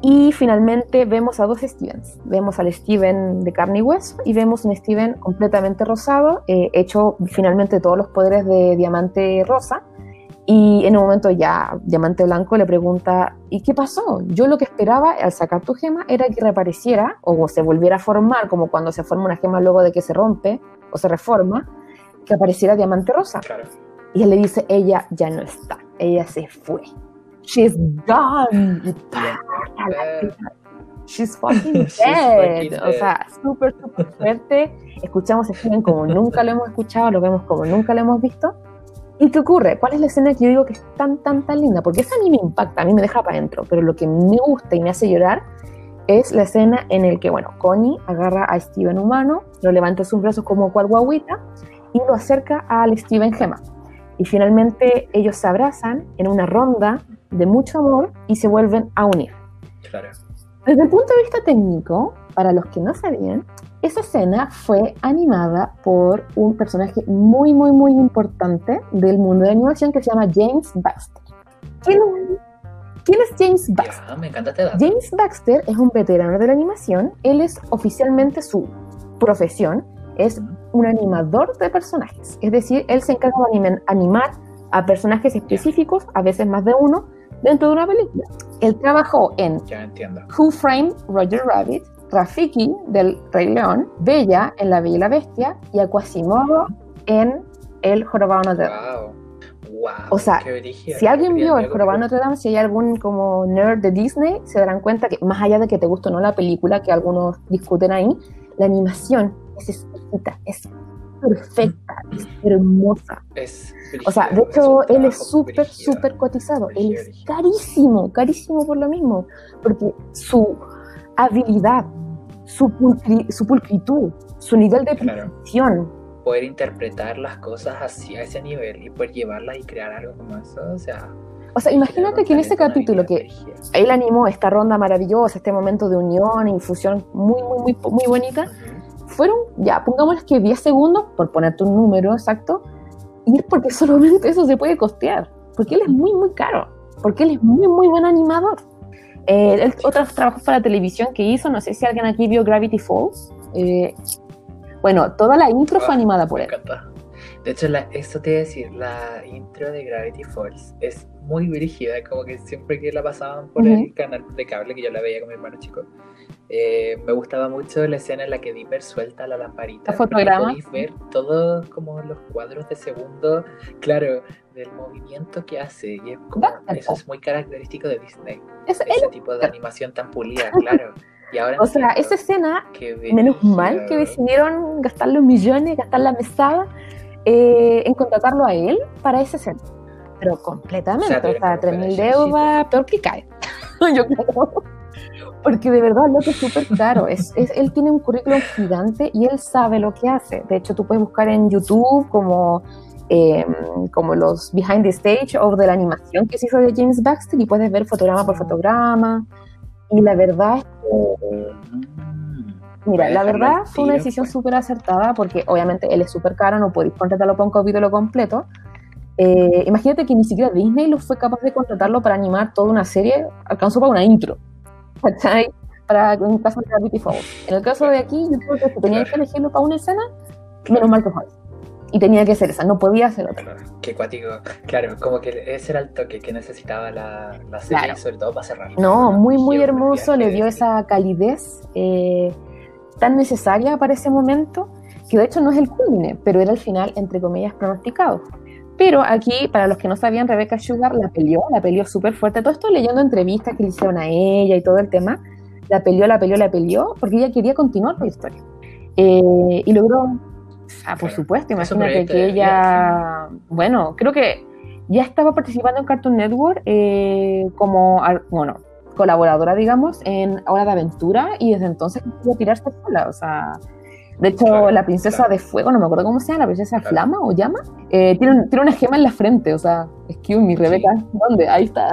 S2: y finalmente vemos a dos Stevens. Vemos al Steven de carne y hueso y vemos un Steven completamente rosado, eh, hecho finalmente todos los poderes de diamante rosa. Y en un momento ya Diamante Blanco le pregunta, ¿y qué pasó? Yo lo que esperaba al sacar tu gema era que reapareciera o se volviera a formar, como cuando se forma una gema luego de que se rompe o se reforma, que apareciera Diamante Rosa. Y él le dice, ella ya no está, ella se fue. She's gone. She's fucking [laughs] dead. o sea, súper, súper fuerte. Escuchamos a Steven como nunca lo hemos escuchado, lo vemos como nunca lo hemos visto. ¿Y qué ocurre? ¿Cuál es la escena que yo digo que es tan, tan, tan linda? Porque esa a mí me impacta, a mí me deja para adentro, pero lo que me gusta y me hace llorar es la escena en el que, bueno, Connie agarra a Steven humano, lo levanta en sus brazos como cual guaguita y lo acerca al Steven Gema. Y finalmente ellos se abrazan en una ronda de mucho amor y se vuelven a unir.
S1: Claro.
S2: Desde el punto de vista técnico, para los que no sabían, esa escena fue animada por un personaje muy, muy, muy importante del mundo de la animación que se llama James Baxter. ¿Quién, es James Baxter?
S1: me encanta este
S2: James Baxter es un veterano de la animación. Él es oficialmente su profesión, es un animador de personajes. Es decir, él se encarga de animar a personajes específicos, a veces más de uno, dentro de una película. Él trabajó en Who Framed Roger Rabbit, Rafiki del Rey León, Bella en La Bella y la Bestia y a en El Jorobado Notre
S1: Wow. Wow,
S2: o sea, si alguien vio El Jorobado Notre Dame, si hay algún como nerd de Disney, se darán cuenta que más allá de que te gustó no la película, que algunos discuten ahí, la animación es exquisita, es perfecta, es hermosa.
S1: Es
S2: o sea, de hecho, él es súper, súper cotizado. Él es carísimo, carísimo por lo mismo, porque su habilidad, su, su pulcritud, su nivel de precisión,
S1: poder interpretar las cosas así a ese nivel y poder llevarlas y crear algo como eso, o sea...
S2: O sea, imagínate que en ese capítulo que él animó esta ronda maravillosa, este momento de unión, infusión muy, muy, muy, muy bonita, fueron, ya, pongámosles que 10 segundos, por ponerte un número exacto, y es porque [laughs] solamente eso se puede costear, porque él es muy, muy caro, porque él es muy, muy buen animador. Eh, otros trabajos para televisión que hizo, no sé si alguien aquí vio Gravity Falls, eh, bueno, toda la intro fue ah, animada por él.
S1: De hecho, la, esto te iba a decir, la intro de Gravity Falls es muy dirigida, como que siempre que la pasaban por el canal de cable, que yo la veía con mi hermano chico, eh, me gustaba mucho la escena en la que Dipper suelta la lamparita.
S2: ¿La fotograma?
S1: Podéis ver todos como los cuadros de segundo, claro, del movimiento que hace. Y es como, eso es muy característico de Disney. ese tipo de animación tan pulida, [laughs] claro
S2: o sea, esa escena, menos mal que decidieron gastar los millones, gastar la mesada eh, en contratarlo a él para esa escena. Pero completamente, o sea, 3.000 deudas, peor que cae. [laughs] Yo creo. Porque de verdad lo que es súper caro. Es, él tiene un currículum gigante y él sabe lo que hace. De hecho, tú puedes buscar en YouTube como, em, como los behind the stage o de la animación que se hizo de James Baxter y puedes ver fotograma por fotograma. Y la verdad es que, mm. mira, la verdad fue una decisión pues. súper acertada porque obviamente él es súper caro, no podéis contratarlo para un capítulo completo. Eh, imagínate que ni siquiera Disney lo fue capaz de contratarlo para animar toda una serie, alcanzó para una intro. ¿Cachai? Para en el caso de Gravity Falls. En el caso de aquí, yo creo que si tenía que elegirlo para una escena, menos mal que fue y tenía que ser esa, no podía ser otra.
S1: qué cuático. Claro, como que ese era el toque que necesitaba la, la serie, sobre todo para cerrar.
S2: No, muy, muy hermoso, le dio esa calidez eh, tan necesaria para ese momento, que de hecho no es el culmine, pero era el final, entre comillas, pronosticado. Pero aquí, para los que no sabían, Rebecca Sugar la peleó, la peleó súper fuerte. Todo esto leyendo entrevistas que le hicieron a ella y todo el tema. La peleó, la peleó, la peleó, porque ella quería continuar la historia. Eh, y logró Ah, por supuesto, imagínate que ella, bueno, creo que ya estaba participando en Cartoon Network eh, como, bueno, colaboradora, digamos, en Hora de Aventura y desde entonces a tirarse sola, o sea, de hecho, la princesa de fuego, no me acuerdo cómo se llama, la princesa Flama o llama, eh, tiene, tiene, una gema en la frente, o sea, excuse me, Rebeca, ¿dónde? Ahí está.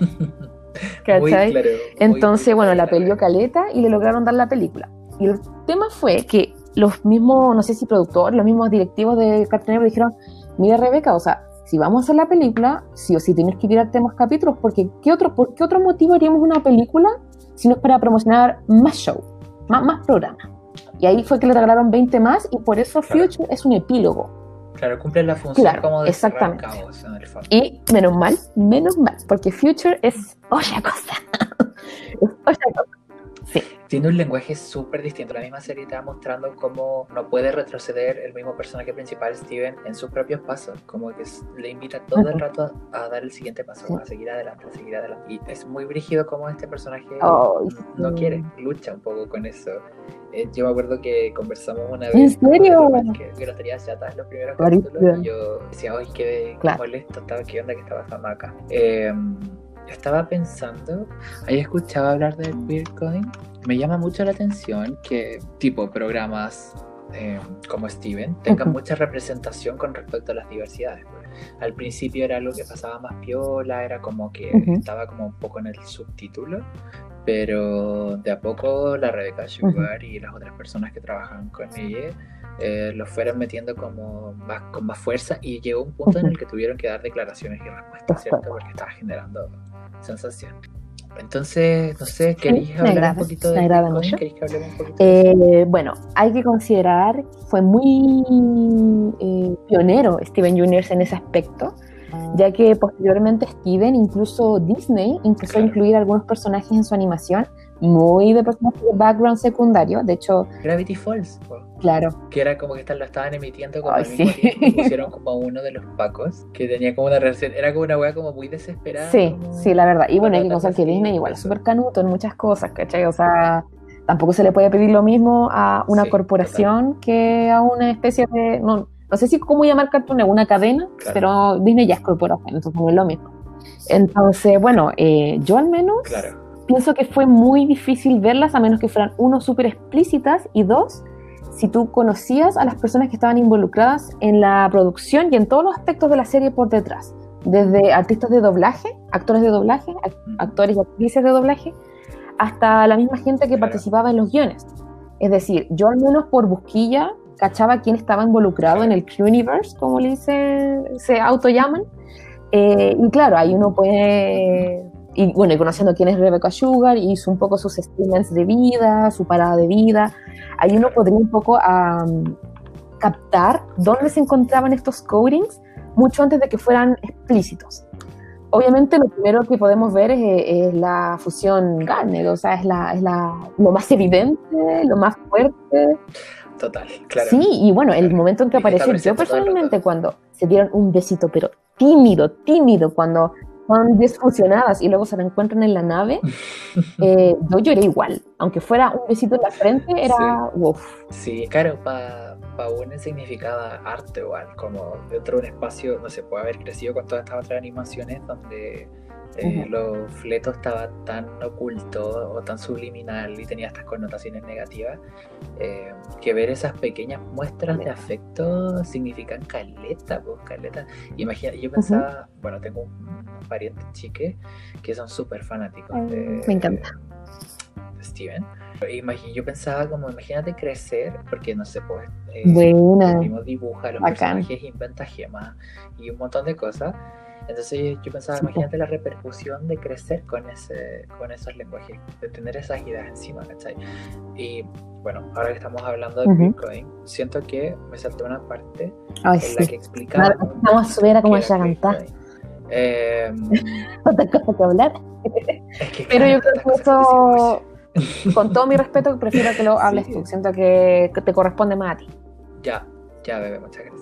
S2: [laughs] ¿Cachai? Entonces, bueno, la peleó Caleta y le lograron dar la película. Y el tema fue que los mismos, no sé si productores, los mismos directivos de Cartoon Network dijeron, mira Rebeca, o sea, si vamos a hacer la película, sí o sí tienes que tirarte más capítulos, porque ¿qué otro, ¿por qué otro motivo haríamos una película si no es para promocionar más show, más, más programa? Y ahí fue que le regalaron 20 más y por eso Future es un epílogo.
S1: Claro, cumple la función como de exactamente. Caos en el
S2: Y menos mal, menos mal, porque Future es otra cosa. [laughs] es otra cosa.
S1: Tiene un lenguaje súper distinto. La misma serie va mostrando cómo no puede retroceder el mismo personaje principal, Steven, en sus propios pasos. Como que le invita todo el rato a, dar el siguiente paso, a seguir adelante, a seguir adelante. Y es muy brígido como este personaje no quiere, lucha un poco con eso. Eh, yo me acuerdo que conversamos una vez.
S2: ¿En serio?
S1: Que, que lo tenía ya en los primeros capítulos. Y yo decía, ay, qué, molesto estaba, qué onda que estaba pasando acá. Eh, estaba pensando, había escuchado hablar del Bitcoin. Me llama mucho la atención que tipo programas eh, como Steven tengan mucha representación con respecto a las diversidades. Pues. Al principio era algo que pasaba más piola, era como que estaba como un poco en el subtítulo, pero de a poco la Rebeca Sugar y las otras personas que trabajan con ella eh, lo fueron metiendo como más, con más fuerza y llegó un punto en el que tuvieron que dar declaraciones y respuestas, ¿cierto? Porque estaba generando sensación. Entonces, no sé, ¿queréis hablar un poquito de
S2: agrada mucho. Eh, bueno, hay que considerar, fue muy eh, pionero Steven Universe en ese aspecto. ya que posteriormente Steven, incluso Disney, empezó a incluir algunos personajes en su animación muy de personajes de background secundario. De hecho,
S1: Gravity Falls.
S2: Claro.
S1: Que era como que lo estaban emitiendo como al mismo tiempo. [laughs] Pusieron como uno de los pacos que tenía como una reacción. Era como una wea como muy desesperada.
S2: Sí, sí, la verdad. Y bueno, hay que pensar que Disney igual es súper canuto en muchas cosas, ¿cachai? O sea, tampoco se le puede pedir lo mismo a una corporación que a una especie de. No, no sé si cómo llamar Cartoon una cadena, pero Disney ya es corporación, entonces no es lo mismo. Entonces, bueno, eh, yo al menos.
S1: Claro
S2: pienso que fue muy difícil verlas a menos que fueran, uno, súper explícitas y dos, si tú conocías a las personas que estaban involucradas en la producción y en todos los aspectos de la serie por detrás, desde artistas de doblaje, actores de doblaje, actores y actrices de doblaje, hasta la misma gente que participaba en los guiones. Es decir, yo al menos por busquilla cachaba quién estaba involucrado en el Universe, como le dicen, se auto llaman. Eh, y claro, ahí uno puede y bueno, y conociendo quién es Rebecca Sugar y un poco sus statements de vida, su parada de vida, ahí uno podría un poco captar dónde se encontraban estos codings mucho antes de que fueran explícitos. Obviamente lo primero que podemos ver es, la fusión Garner, o sea, es, la, es la, lo más evidente, lo más fuerte.
S1: Total, claro.
S2: Sí, y bueno, el momento en que apareció, yo personalmente cuando se dieron un besito, pero tímido, tímido, cuando son disfusionadas y luego se la encuentran en la nave, [laughs] eh, yo lloré igual. Aunque fuera un besito en la frente, era
S1: sí. Sí, claro, para pa uno significaba arte igual, como dentro de un espacio, no se puede haber crecido con todas estas otras animaciones donde eh, lo fleto estaba tan oculto o tan subliminal y tenía estas connotaciones negativas, eh, que ver esas pequeñas muestras de afecto significan caleta, pues caleta. Imagina, yo pensaba, bueno, tengo un, pariente chique que son súper fanáticos de,
S2: Me encanta.
S1: Steven. yo pensaba como, imagínate crecer, porque no sé, pues,
S2: eh,
S1: dibuja los personajes, inventa gemas y un montón de cosas. Entonces yo pensaba, imagínate la repercusión de crecer con, ese, con esos lenguajes, de tener esas ideas encima, ¿cachai? Y bueno, ahora que estamos hablando de Bitcoin, siento que me saltó una parte
S2: en
S1: la que explicaba...
S2: Vamos a subir a como ya cantar.
S1: Eh,
S2: Otra cosa que hablar. Pero yo creo que eso, con todo mi respeto, prefiero que lo [laughs] hables tú. Siento que te corresponde más a ti.
S1: Ya, ya, bebé, muchas gracias.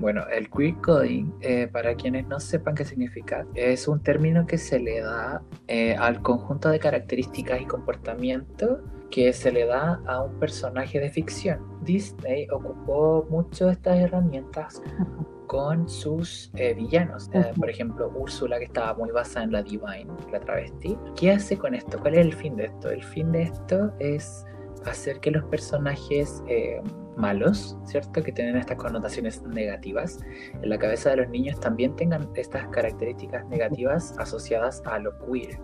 S1: Bueno, el queer coding, eh, para quienes no sepan qué significa, es un término que se le da eh, al conjunto de características y comportamiento que se le da a un personaje de ficción. Disney ocupó mucho estas herramientas con sus eh, villanos. por ejemplo, Úrsula, que estaba muy basada en la Divine, la travesti. ¿Qué hace con esto? ¿Cuál es el fin de esto? El fin de esto es hacer que los personajes malos, ¿cierto? Que tienen estas connotaciones negativas, en la cabeza de los niños también tengan estas características negativas asociadas a lo queer.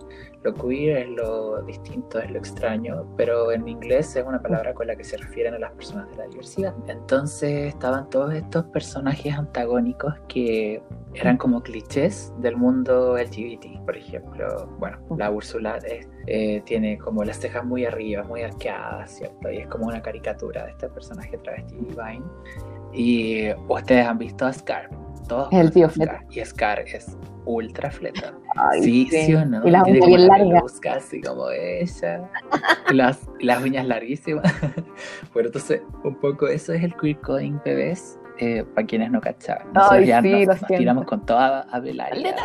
S1: Lo queer es lo distinto, es lo extraño, pero en inglés es una palabra con la que se refieren a las personas de la diversidad. Entonces estaban todos estos personajes antagónicos que eran como clichés del mundo LGBT, por ejemplo. Bueno, la Úrsula eh, tiene como las cejas muy arriba, muy arqueadas, ¿cierto? Y es como una caricatura de este personaje travesti divine. Y ustedes han visto a Scar. Todos
S2: el tío Fleta.
S1: Y Scar es ultra fleta. sí, sí, o no.
S2: Y las uñas bien largas.
S1: Así como ella. las, las uñas larguísimas. [laughs] bueno, entonces, un poco eso es el queer coding bebés. Eh, para quienes no cachaban.
S2: Ay, ya sí,
S1: nos, tiramos con toda a Belaria.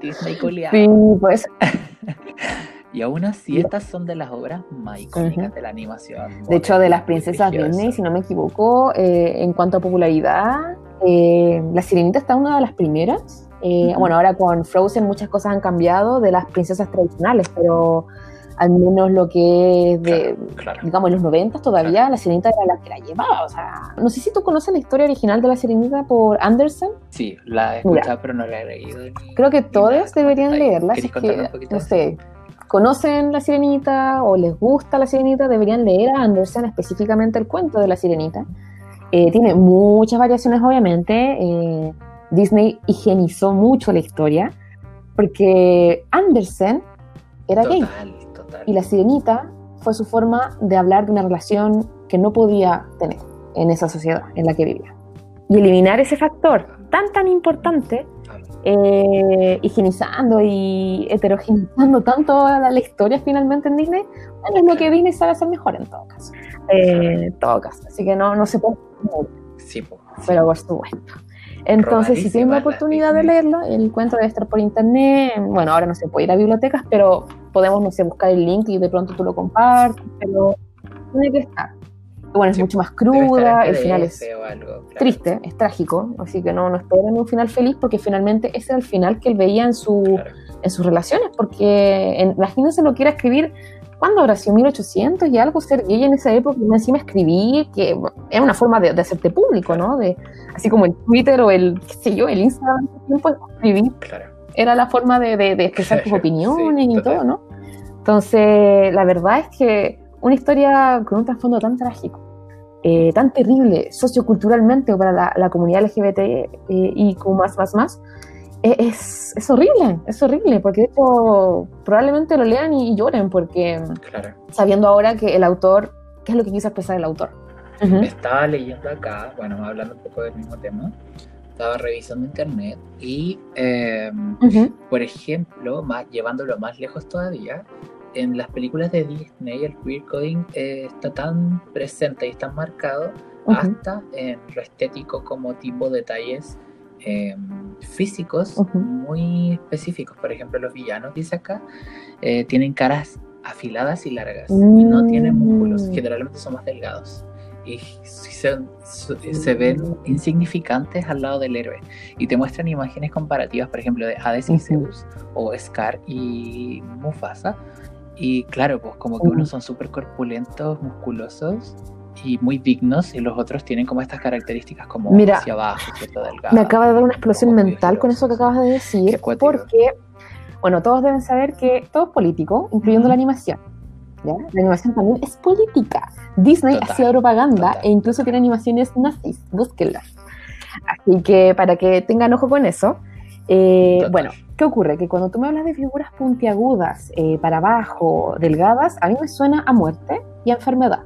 S1: Disney
S2: Sí, pues. [laughs]
S1: Y aún así, estas son de las obras más icónicas de la animación.
S2: De hecho, de las princesas Disney, si no me equivoco, eh, en cuanto a popularidad, eh, La Sirenita está una de las primeras. Eh, bueno, ahora con Frozen muchas cosas han cambiado de las princesas tradicionales, pero al menos lo que es de, digamos, en los 90 todavía la Sirenita era la que la llevaba. O sea, no sé si tú conoces la historia original de la Sirenita por Anderson.
S1: Sí, la he escuchado, pero no la he leído.
S2: Creo que todos deberían leerla. Así que, no sé, conocen la sirenita o les gusta la sirenita, deberían leer a Andersen específicamente el cuento de la sirenita. Eh, tiene muchas variaciones, obviamente. Eh, Disney higienizó mucho la historia porque Andersen era gay. Y la sirenita fue su forma de hablar de una relación que no podía tener en esa sociedad en la que vivía. Y eliminar ese factor tan, tan importante, eh, higienizando y heterogenizando tanto la, la, historia finalmente en Disney, es lo que Disney sabe hacer mejor en todo caso. Eh, en todo caso. Así que no, no se puede.
S1: Sí, pues,
S2: pero por supuesto. Entonces, si tienen la oportunidad de leerlo, el cuento debe estar por internet. Bueno, ahora no se puede ir a bibliotecas, pero podemos, no sé, buscar el link y de pronto tú lo compartes, pero tiene que estar. Bueno, es mucho más cruda, el final es triste, es trágico, así que no, no esperen un final feliz porque finalmente ese era el final que él veía en, su, en sus relaciones, porque en, imagínense lo que era escribir ¿cuándo habrá sido? 1800 y algo ser gay en esa época, y encima escribir, que era una forma de, hacerte público, ¿no? De, así como el Twitter o el, qué sé yo, el Instagram, tiempo escribir. Era la forma de, de, [laughs] expresar tus opiniones y todo, ¿no? Entonces, la verdad es que una historia con un trasfondo tan trágico, eh, tan terrible socioculturalmente para la, la comunidad LGBT eh, y como más, más, más, es, es, horrible, es horrible, porque de hecho probablemente lo lean y, lloren, porque sabiendo ahora que el autor, ¿qué es lo que quiso expresar el autor?
S1: Estaba leyendo acá, bueno, hablando un poco del mismo tema, estaba revisando internet y, em, por ejemplo, más, llevándolo más lejos todavía, en las películas de Disney el queer coding eh, está tan presente y tan marcado hasta en lo estético como tipo detalles Em, físicos muy específicos. Por ejemplo, los villanos, dice acá, eh, tienen caras afiladas y largas y no tienen músculos, mm. generalmente son más delgados. Y se, se, ven insignificantes al lado del héroe. Y te muestran imágenes comparativas, por ejemplo, de Hades y Zeus, o Scar y Mufasa. Y claro, pues como que unos son súper corpulentos, musculosos, y muy dignos y los otros tienen como estas características como hacia abajo, ¿cierto?
S2: Delgado, me acaba de dar una explosión mental con eso que acabas de decir, porque, bueno, todos deben saber que todo es político, incluyendo la animación. ¿ya? La animación también es política. Disney hacía propaganda e incluso tiene animaciones nazis, búsquenlas. Así que para que tengan ojo con eso. Eh, bueno, ¿qué ocurre? Que cuando tú me hablas de figuras puntiagudas, eh, para abajo, delgadas, a mí me suena a muerte y a enfermedad.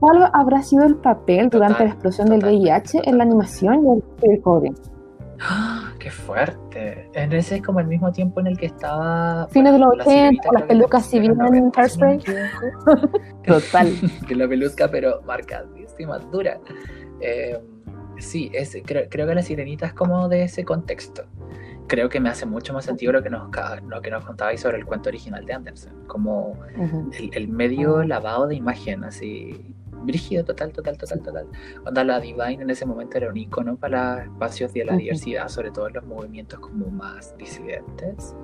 S2: ¿Cuál habrá sido el papel durante la explosión del VIH en la animación y el coding?
S1: ¡Ah! ¡Qué fuerte! En ese es como el mismo tiempo en el que estaba.
S2: Fines de los 80, las pelucas bien en Hairspray. [laughs] [laughs]
S1: Total. que la peluca, pero marcadísima, dura. Eh, sí, es, creo, creo, que la sirenita es como de ese contexto. Creo que me hace mucho más sentido lo que nos, lo que nos contabais sobre el cuento original de Anderson. Como el, el, medio lavado de imagen, así brígido, total, total, total, total. Onda, la Divine en ese momento era un icono para espacios de la diversidad, sobre todo en los movimientos como más disidentes,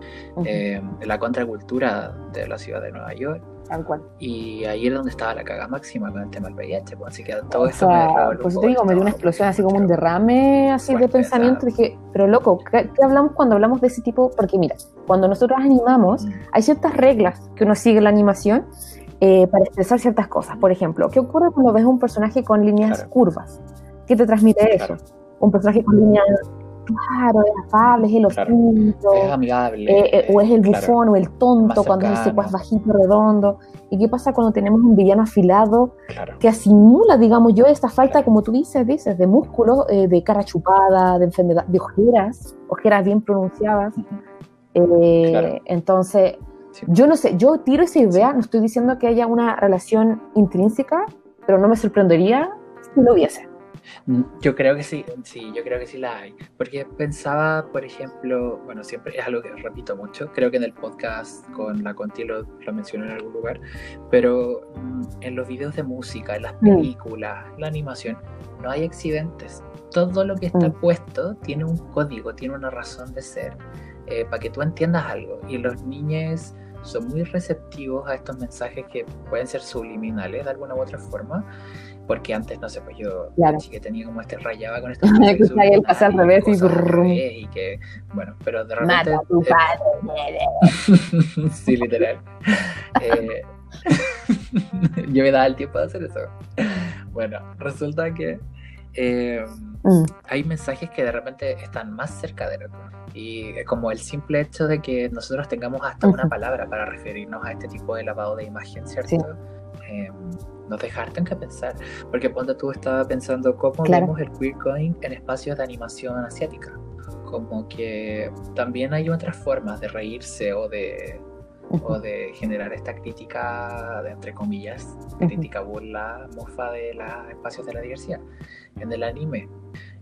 S1: eh, la contracultura de la ciudad de Nueva York.
S2: Tal cual.
S1: Y ahí era donde estaba la caga máxima con el tema del VIH, pues, así que todo esto
S2: me Pues te digo, me dio una explosión así como un derrame así de pensamiento, dije, pero loco, ¿qué, hablamos cuando hablamos de ese tipo? Porque mira, cuando nosotros animamos, hay ciertas reglas que uno sigue en la animación eh, para expresar ciertas cosas. Por ejemplo, ¿qué ocurre cuando ves un personaje con líneas curvas? ¿Qué te transmite eso? Un personaje con líneas, claro, es afable, es el oscuro,
S1: es amigable.
S2: Eh, eh, o es el bufón o el tonto cuando es ese bajito, redondo. ¿Y qué pasa cuando tenemos un villano afilado que asimula, digamos yo, esta falta, como tú dices, dices, de músculo, de cara chupada, de enfermedad, de ojeras, ojeras bien pronunciadas? Entonces, yo no sé, yo tiro esa idea, no estoy diciendo que haya una relación intrínseca, pero no me sorprendería si lo hubiese.
S1: Mm, yo creo que sí, sí, yo creo que sí la hay. Porque pensaba, por ejemplo, bueno, siempre es algo que repito mucho, creo que en el podcast con la Conti lo, lo mencioné en algún lugar, pero mm, en los videos de música, en las mm. películas, la animación, no hay accidentes. Todo lo que está puesto tiene un código, tiene una razón de ser, eh, para que tú entiendas algo. Y los niños son muy receptivos a estos mensajes que pueden ser subliminales de alguna u otra forma. Porque antes, no sé, pues yo claro. que tenía como este rayaba con [laughs] estos
S2: mensajes que el pasa al revés y,
S1: y que, bueno, pero de repente...
S2: Mata a tu
S1: padre. [laughs] sí, literal. eh, [laughs] yo me daba el tiempo de hacer eso. Bueno, resulta que eh, mm. hay mensajes que de repente están más cerca de nosotros. Y como el simple hecho de que nosotros tengamos hasta una palabra para referirnos a este tipo de lavado de imagen, ¿cierto? em, nos dejarte en que pensar. Porque cuando tú estabas pensando cómo vemos el queer going en espacios de animación asiática. Como que también hay otras formas de reírse o de, o de generar esta crítica, de, entre comillas, crítica burla, mofa de los espacios de la diversidad en el anime.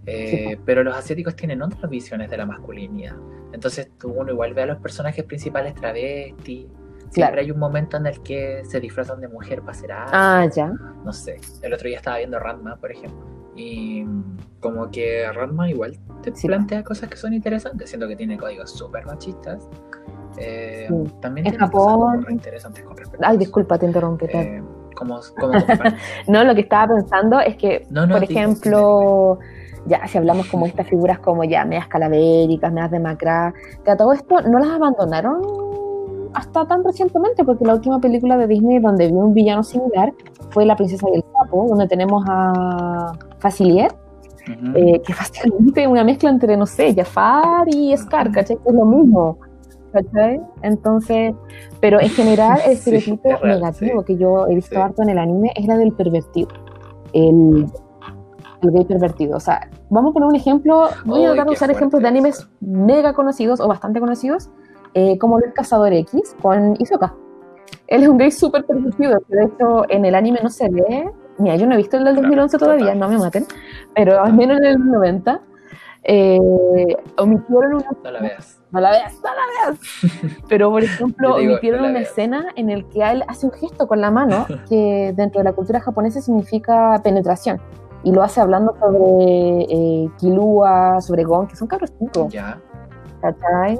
S1: Eh, pero los asiáticos tienen otras visiones de la masculinidad. Entonces tú uno igual ve a los personajes principales travesti. Siempre hay un momento en el que se disfrazan de mujer para hacer algo.
S2: Ah, ya.
S1: No sé. El otro día estaba viendo Ranma, por ejemplo. Y como que Ranma igual te plantea cosas que son interesantes, siendo que tiene códigos súper machistas. Eh, también
S2: en Japón.
S1: interesantes con
S2: respecto Ay, disculpa, te interrumpí.
S1: Eh, ¿cómo, [laughs]
S2: no, lo que estaba pensando es que, por ejemplo, ya si hablamos como estas figuras como ya medias calavéricas, medias demacradas, que a todo esto no las abandonaron hasta tan recientemente, porque la última película de Disney donde vi un villano similar fue La princesa y el sapo, donde tenemos a Facilier, eh, que es una mezcla entre, no sé, Jafar y Scar, ¿cachai? Es lo mismo. ¿cachai? Entonces, pero en general el [laughs] estereotipo negativo que yo he visto harto en el anime es la del pervertido. El, el gay pervertido. O sea, vamos a poner un ejemplo, voy a tratar de usar ejemplos de animes mega conocidos o bastante conocidos, eh, como El Cazador X con Isoka. Él es un gay súper pervertido, de hecho en el anime no se ve, mira, yo no he visto el del 2011 todavía, no me maten, pero al menos en el 90 eh, omitieron una...
S1: No la veas.
S2: No la veas, no la veas. [laughs] Pero, por ejemplo, omitieron una escena en el que él hace un gesto con la mano [laughs] que dentro de la cultura japonesa significa penetración y lo hace hablando sobre eh, Kilua, sobre Gon, que son cabros chicos.
S1: Ya.
S2: ¿Cachai?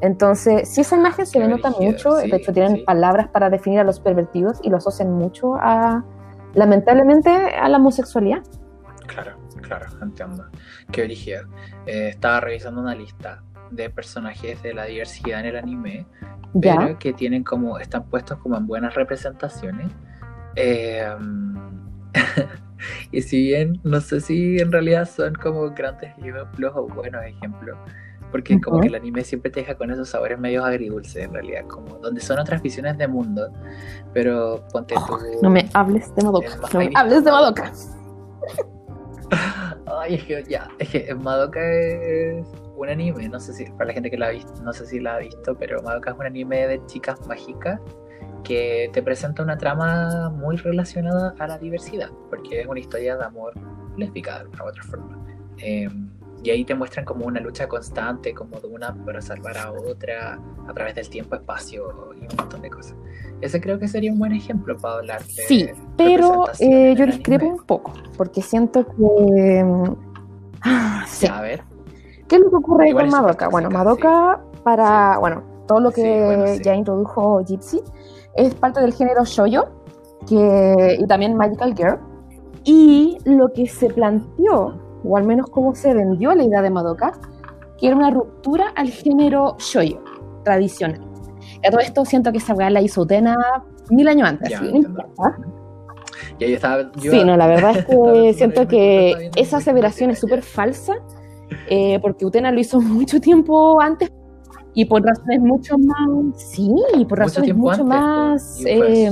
S2: Entonces, si esa imagen se le nota mucho, de hecho tienen palabras para definir a los pervertidos y lo asocian mucho a, lamentablemente, a la homosexualidad.
S1: Claro, claro, entiendo. Qué origen. Eh, estaba revisando una lista de personajes de la diversidad en el anime, pero que tienen como, están puestos como en buenas representaciones. Eh, [laughs] y si bien no sé si en realidad son como grandes ejemplos o buenos ejemplos, porque como que el anime siempre te deja con esos sabores medio agridulces en realidad, como donde son otras visiones de mundo, pero ponte tú...
S2: No me hables de Madoka, no me hables de Madoka. [laughs]
S1: Ay, es que ya, es que Madoka es un anime, no sé si, para la gente que la ha visto, no sé si la ha visto, pero Madoka es un anime de chicas mágicas que te presenta una trama muy relacionada a la diversidad, porque es una historia de amor lésbica de alguna u otra forma. Em, y ahí te muestran como una lucha constante, como de una para salvar a otra, a través del tiempo, espacio y un montón de cosas. Ese creo que sería un buen ejemplo para hablar de
S2: Sí, pero eh, yo discrepo un poco, porque siento que...
S1: Ah, sí. a ver.
S2: ¿Qué es lo que ocurre con Madoka? Bueno, Madoka, para, bueno, todo lo que ya introdujo Gypsy, es parte del género shoyo que, y también Magical Girl. Y lo que se planteó, o al menos cómo se vendió la idea de Madoka, que era una ruptura al género shoyo tradicional. Y a todo esto siento que esa weá la hizo Utena mil años antes. ¿sí? sí, no, la verdad es [laughs] que siento que esa aseveración es súper falsa, eh, porque Utena lo hizo [laughs] mucho tiempo antes y por razones mucho más, sí, por razones mucho, más
S1: eh,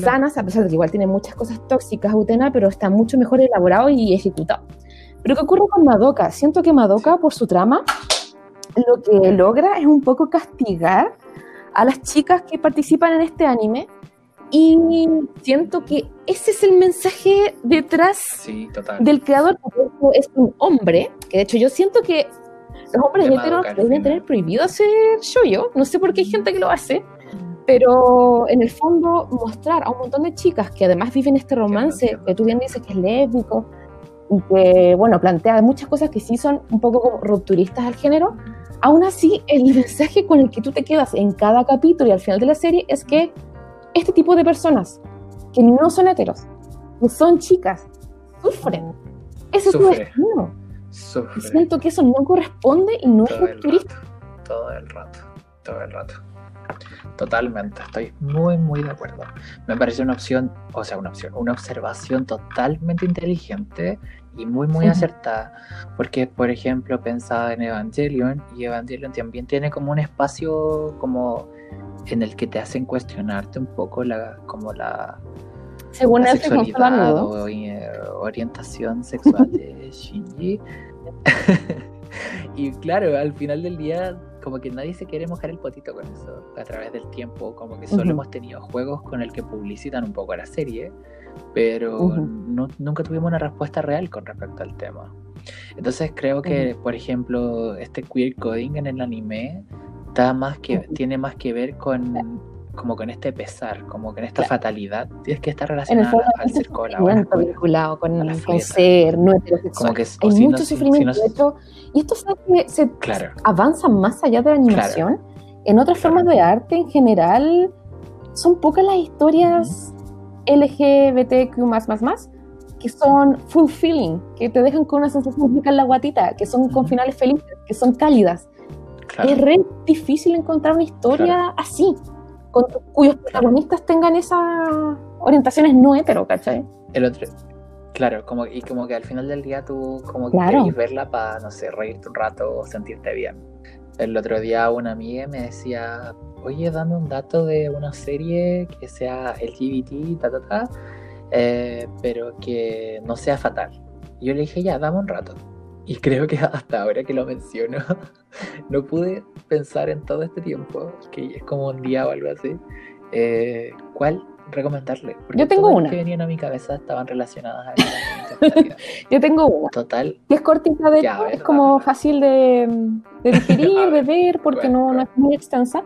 S2: sanas, a pesar de que igual tiene muchas cosas tóxicas Utena, pero está mucho mejor elaborado y ejecutado. Pero ¿qué ocurre con Madoka? Siento que Madoka, por su trama, lo que logra es un poco castigar a las chicas que participan en este anime y siento que ese es el mensaje detrás del creador, es un hombre, que de hecho yo siento que los hombres heteros deben tener prohibido hacer shoyo. No sé por qué hay gente que lo hace. Pero en el fondo, mostrar a un montón de chicas que además viven este romance, que tú bien dices que es lésbico, y que, bueno, plantea muchas cosas que sí son un poco como rupturistas al género, aún así el [laughs] mensaje con el que tú te quedas en cada capítulo y al final de la serie es que este tipo de personas que no son heteros, que son chicas, sufren. Eso es su destino. Siento que eso no corresponde y no es futurista.
S1: todo el rato, todo el rato. Totalmente, estoy muy, muy de acuerdo. Me parece una opción, o sea, una opción, una observación totalmente inteligente y muy, muy acertada. Porque, por ejemplo, pensaba en Evangelion y Evangelion también tiene como un espacio como en el que te hacen cuestionarte un poco la, como la,
S2: Según
S1: sexualidad o eh, orientación sexual de [laughs] Shinji. [laughs] y claro, al final del día, como que nadie se quiere mojar el potito con eso a través del tiempo. Como que solo hemos tenido juegos con el que publicitan un poco la serie, pero no- nunca tuvimos una respuesta real con respecto al tema. Entonces creo que, por ejemplo, este queer coding en el anime da más que, tiene más que ver con como con este pesar, como con esta
S2: Claro.
S1: fatalidad, es que relacionada
S2: fondo,
S1: al
S2: mucho
S1: ser cola o a la
S2: vinculado con,
S1: a la
S2: con ser no heterosexual.
S1: Como que
S2: Hay
S1: si no,
S2: mucho
S1: si-
S2: sufrimiento.
S1: si no-
S2: y esto que se
S1: Claro,
S2: avanza más allá de la animación. En otras
S1: Claro.
S2: formas de arte en general, son pocas las historias LGBTQ que son fulfilling, que te dejan con una sensación rica en la guatita, que son con finales felices, que son cálidas.
S1: claro.
S2: Es re difícil encontrar una historia así, con, cuyos protagonistas tengan esas orientaciones no hetero, ¿cachai?
S1: El otro, claro, como, y como que al final del día tú como que
S2: Claro.
S1: verla para, no sé, reírte un rato o sentirte bien. El otro día una amiga me decía, oye, dame un dato de una serie que sea LGBT, ta, ta, ta, eh, pero que no sea fatal. Y yo le dije, ya, dame un rato. Y creo que [laughs] hasta ahora que lo menciono, [laughs] no pude pensar en todo este tiempo, que es como un día o algo así, eh, ¿cuál recomendarle? Porque
S2: Yo tengo una.
S1: que venían a mi cabeza estaban relacionadas a. [laughs]
S2: Yo tengo una.
S1: Total,
S2: que es cortita de
S1: Ya,
S2: hecho,
S1: ver,
S2: es como fácil de, de [laughs] digerir, de
S1: ver,
S2: porque
S1: ¿cuál,
S2: no, no
S1: cuál?
S2: es muy extensa.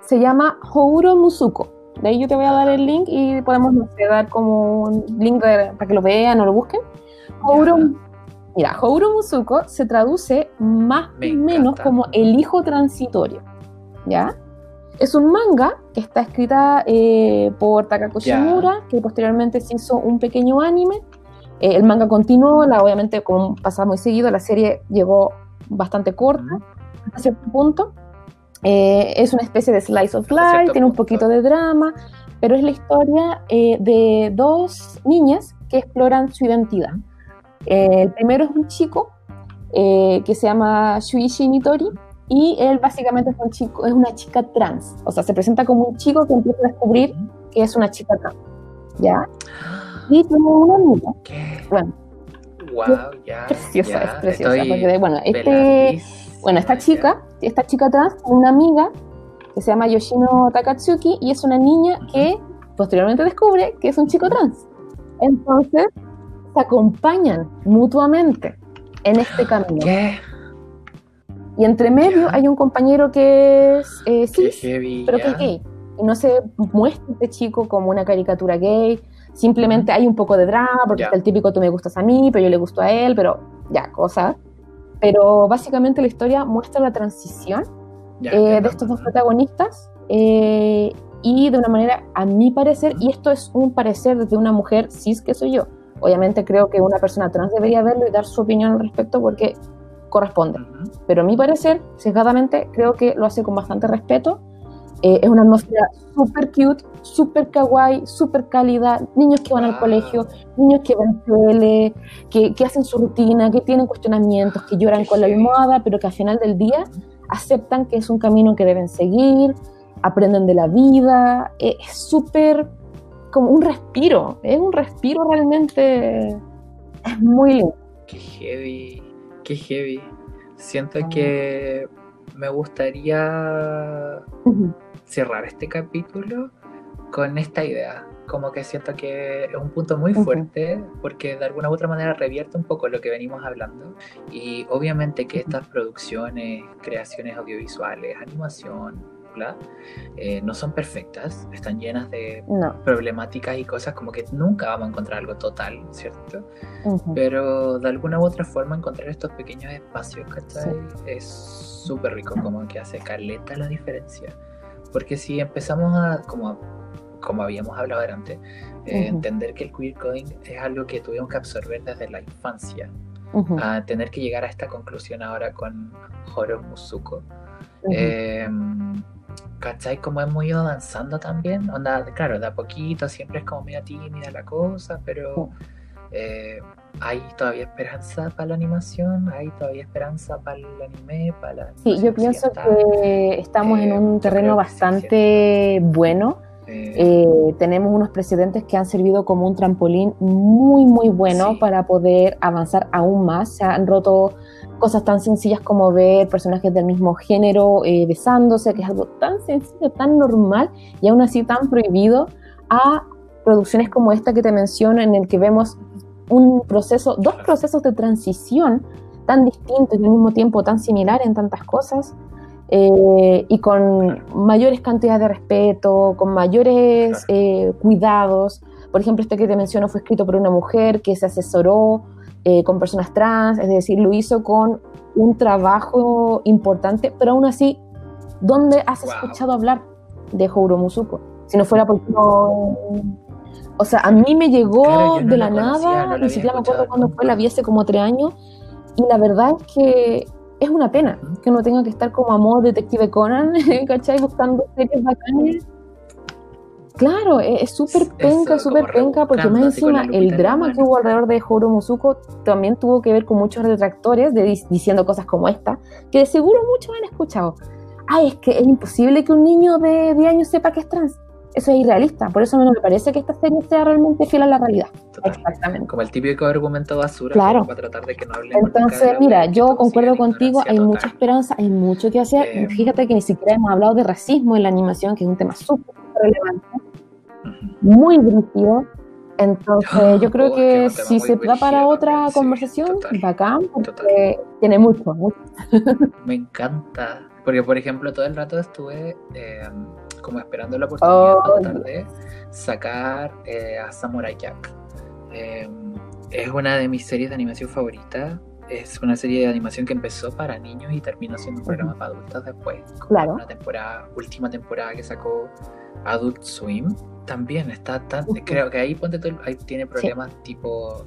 S2: Se llama Houro Musuko. De ahí yo te voy a dar el link y podemos no sé, dar como un link de- para que lo vean o lo busquen. Houro. Mira, Houro Musuko se traduce más o menos como el hijo transitorio. ¿Ya? Es un manga que está escrita eh, por Takako. Shimura, que posteriormente se hizo un pequeño anime. Eh, el manga continuó, la, obviamente, como pasa muy seguido, la serie llegó bastante corta hasta cierto punto. Eh, es una especie de slice of life, tiene un
S1: punto.
S2: poquito de drama, pero es la historia de dos niñas que exploran su identidad. Eh, el primero es un chico eh, que se llama Shuichi Nitori y él básicamente es, un chico, es una chica trans, o sea, se presenta como un chico que empieza a descubrir que es una chica trans, ¿ya? Y tiene una amiga, bueno,
S1: Wow, ya.
S2: preciosa,
S1: ya,
S2: es preciosa, porque, bueno, este, bueno, esta chica, esta chica trans, una amiga que se llama Yoshino Takatsuki y es una niña que posteriormente descubre que es un chico trans. Entonces, se acompañan mutuamente en este camino.
S1: ¿Qué?
S2: Y entre medio hay un compañero que es eh, cis,
S1: heavy,
S2: pero que es gay. Y no se muestra este chico como una caricatura gay. Simplemente hay un poco de drama, porque
S1: Ya.
S2: está el típico tú me gustas a mí, pero yo le gusto a él, pero ya, cosas. Pero básicamente la historia muestra la transición eh, de estos dos protagonistas eh, y de una manera, a mi parecer, y esto es un parecer desde una mujer cis que soy yo. Obviamente creo que una persona trans debería verlo y dar su opinión al respecto porque corresponde.
S1: Ujú.
S2: Pero a mi parecer, sesgadamente, creo que lo hace con bastante respeto. Eh, es una atmósfera súper cute, súper kawaii, súper cálida. Niños que van al
S1: Wow.
S2: colegio, niños que ven tele, que, que hacen su rutina, que tienen cuestionamientos, que lloran
S1: Qué
S2: con la almohada, pero que al final del día aceptan que es un camino que deben seguir, aprenden de la vida. Eh, es súper como un respiro, es un respiro realmente. Es muy lindo.
S1: Qué heavy, qué heavy. Siento que me gustaría cerrar este capítulo con esta idea. Como que siento que es un punto muy
S2: Ujú.
S1: fuerte porque de alguna u otra manera revierte un poco lo que venimos hablando. Y obviamente que estas producciones, creaciones audiovisuales, animación, eh, no son perfectas, están llenas de
S2: No.
S1: problemáticas y cosas como que nunca vamos a encontrar algo total, ¿cierto? Pero de alguna u otra forma encontrar estos pequeños espacios, ¿cachai? Es súper rico, como que hace caleta la diferencia. Porque si empezamos a, como, a- como habíamos hablado antes, eh, entender que el queer coding es algo que tuvimos que absorber desde la infancia, a tener que llegar a esta conclusión ahora con Horo Musuko.
S2: Ujú.
S1: Eh, ¿Cachai? Como hemos ido avanzando también. Onda, claro, de a poquito, siempre es como media tímida la cosa, pero Eh, ¿Hay todavía esperanza para la animación? ¿Hay todavía esperanza para el anime? Para la
S2: sí, yo pienso que estamos en un terreno bastante bueno. Eh, tenemos unos precedentes que han servido como un trampolín muy, muy bueno para poder avanzar aún más. Se han roto cosas tan sencillas como ver personajes del mismo género eh, besándose, que es algo tan sencillo, tan normal y aún así tan prohibido, a producciones como esta que te menciono, en el que vemos un proceso, dos procesos de transición tan distintos y al mismo tiempo tan similares en tantas cosas, eh, y con mayores cantidades de respeto, con mayores eh, cuidados. Por ejemplo, este que te menciono fue escrito por una mujer que se asesoró eh, con personas trans, es decir, lo hizo con un trabajo importante, pero aún así, ¿dónde has escuchado hablar de Jouro Musuko? Si no fuera porque no... O sea, a mí me llegó de la nada, ni siquiera me acuerdo cuándo fue, la vi hace como tres años, y la verdad es que es una pena que uno tenga que estar como a modo detective Conan, [laughs] ¿cachai? Buscando series bacanas Claro, e-, es súper penca, súper penca, porque más encima el drama que hubo alrededor de Joro Musuko también tuvo que ver con muchos retractores de, diciendo cosas como esta, que de seguro muchos han escuchado. Ay, es que es imposible que un niño de 10 años sepa que es trans. Eso es irrealista, por eso no me parece que esta serie sea realmente fiel a la realidad.
S1: Exactamente. Como el típico argumento basura
S2: claro.
S1: para tratar de que no hable.
S2: Entonces, mira, yo concuerdo contigo, hay mucha esperanza, hay mucho que hacer. Eh, Fíjate que ni siquiera hemos hablado de racismo en la animación, que es un tema súper relevante muy dirigido. Entonces, yo creo que si se da para otra conversación, bacán, porque tiene mucho, mucho. [laughs]
S1: Me encanta. Porque, por ejemplo, todo el rato estuve em, como esperando la oportunidad oh, de tratar de sacar eh, a Samurai Jack. Em, es una de mis series de animación favoritas. Es una serie de animación que empezó para niños y terminó siendo un programa para adultos después.
S2: Claro.
S1: Una temporada, última temporada que sacó Adult Swim también está tan. Creo que ahí ponte todo, ahí tiene problemas tipo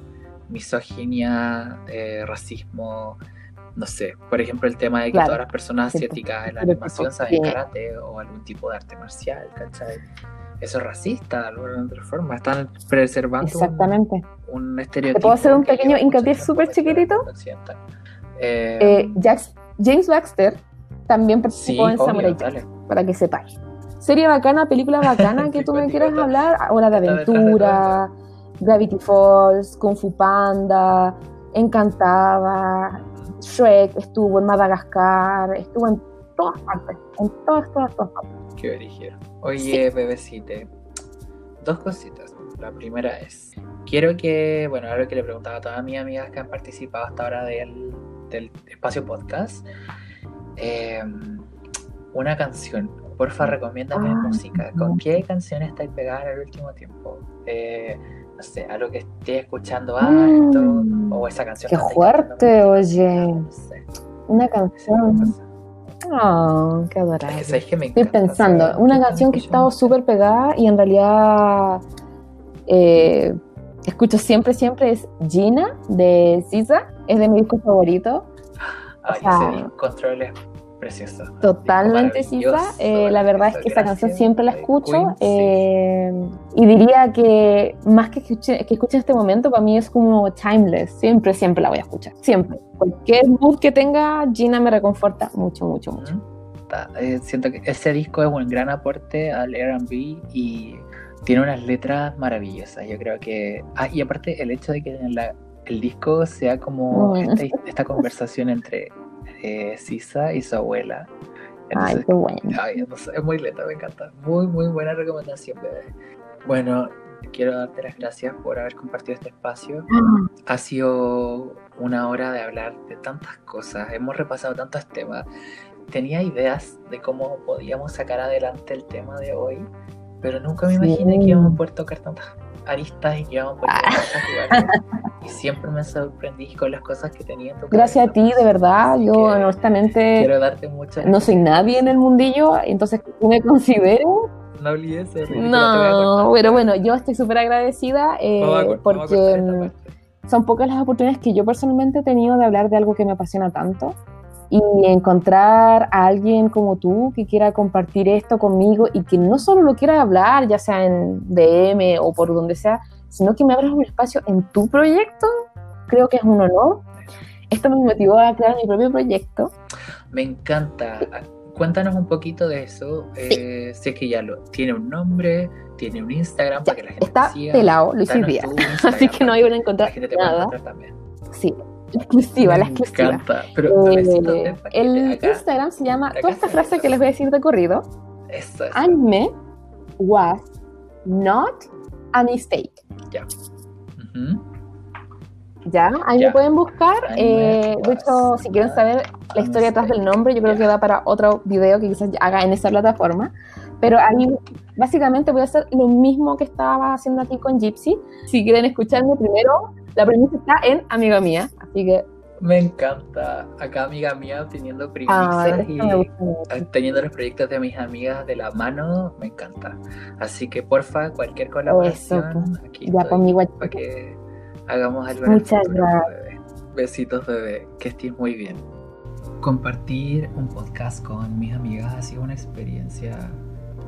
S1: misoginia, eh, racismo, no sé. Por ejemplo, el tema de que todas las personas asiáticas en la animación saben karate o algún tipo de arte marcial, ¿cachai? Eso es racista de alguna otra forma. Están preservando
S2: Exactamente.
S1: Un, estereotipo.
S2: ¿Te puedo hacer un pequeño hincapié súper chiquitito?
S1: Eh,
S2: eh, James Baxter también participó en Samurai Jack, para que sepáis serie bacana, película bacana [laughs] que tú me quieras hablar, Hora de Aventura, Gravity Falls, Kung Fu Panda, Encantada, Shrek, estuvo en Madagascar, estuvo en todas partes, en todas, todas, todas partes.
S1: Qué origen. Oye, bebecite, dos cositas. La primera es, quiero que, bueno, algo que le preguntaba a todas mis amigas que han participado hasta ahora del, del espacio podcast, eh, una canción, Porfa, recomiéndame ah, música. ¿Con qué canciones estáis pegadas en el último tiempo? Eh, no sé, algo que esté escuchando alto mm, o esa canción.
S2: Qué fuerte, oye. Una canción. Oh, qué adorable. Estoy pensando, una canción que he estado súper pegada y en realidad eh, escucho siempre, siempre es Gina de Sisa, es de mi disco favorito.
S1: Ay, ese Control preciosa.
S2: Totalmente, Sisa. Eh, la verdad es que esta canción siempre la escucho. Eh, y diría que más que escuche, que escuche en este momento, para mí es como timeless. Siempre, siempre la voy a escuchar. Siempre. Cualquier mood que tenga, Gina me reconforta mucho, mucho, mucho.
S1: Eh, siento que ese disco es un gran aporte al RB y tiene unas letras maravillosas. Yo creo que. Ah, y aparte, el hecho de que el disco sea como esta, esta conversación entre eh, Sisa y su abuela.
S2: ay, qué bueno.
S1: es muy lenta, me encanta. Muy, muy buena recomendación, bebé. Bueno, quiero darte las gracias por haber compartido este espacio. Ah. Ha sido una hora de hablar de tantas cosas, hemos repasado tantos temas. Tenía ideas de cómo podíamos sacar adelante el tema de hoy, pero nunca me imaginé que íbamos a poder tocar tantas aristas y que íbamos a poder Y siempre me sorprendí con las cosas que tenía en tu
S2: Gracias a ti, de verdad. Yo honestamente
S1: quiero darte muchas
S2: no soy nadie en el mundillo, entonces tú me considero
S1: no olvides eso.
S2: No, pero bueno, yo estoy súper agradecida eh, porque mm, son pocas las oportunidades que yo personalmente he tenido de hablar de algo que me apasiona tanto y encontrar a alguien como tú que quiera compartir esto conmigo y que no solo lo quiera hablar, ya sea en DM o por donde sea, sino que me abras un espacio en tu proyecto, creo que es un honor. Esto me motivó a crear mi propio proyecto.
S1: Me encanta. Cuéntanos un poquito de eso. Eh, si es que ya lo tiene un nombre, tiene un Instagram para que la gente
S2: está
S1: siga.
S2: pelado Luis Díaz. [laughs] Así que no hay a encontrar nada. Sí, la exclusiva, la exclusiva.
S1: Encanta. Pero
S2: eh, el Instagram se llama toda esta frase que les voy a decir de corrido.
S1: Eso, eso.
S2: Anime was not a mistake.
S1: Ya.
S2: Ya, ahí me pueden buscar. Eh, de hecho, si quieren saber la historia detrás del nombre, yo creo que va para otro video que quizás haga en esa plataforma. Pero ahí básicamente voy a hacer lo mismo que estaba haciendo aquí con Gypsy. Si quieren escucharme primero, la premisa está en Amiga Mía, así que...
S1: Me encanta. Acá amiga mía teniendo primicias y teniendo los proyectos de mis amigas de la mano, me encanta. Así que porfa, cualquier colaboración, aquí
S2: ya conmigo
S1: para que hagamos algo.
S2: Muchas gracias.
S1: Besitos bebé, que estés muy bien. Compartir un podcast con mis amigas ha sido una experiencia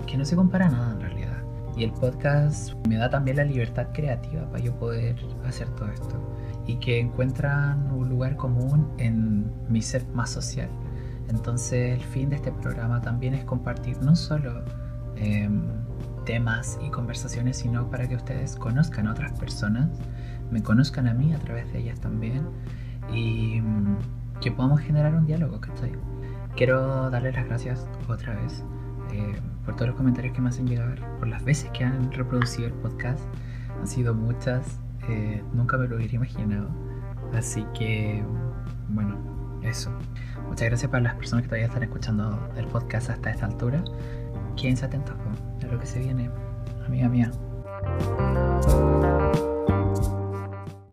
S1: que no se compara a nada en realidad. Y el podcast me da también la libertad creativa para yo poder hacer todo esto. Y que encuentran un lugar común en mi ser más social. Entonces el fin de este programa también es compartir no solo em, temas y conversaciones, sino para que ustedes conozcan a otras personas, me conozcan a mí a través de ellas también y mm, que podamos generar un diálogo, ¿cachai? Quiero darles las gracias otra vez eh, por todos los comentarios que me hacen llegar, por las veces que han reproducido el podcast. Han sido muchas, eh, nunca me lo hubiera imaginado. Así que, bueno, eso. Muchas gracias para las personas que todavía están escuchando el podcast hasta esta altura. Quédense atentos a lo que se viene, amiga mía.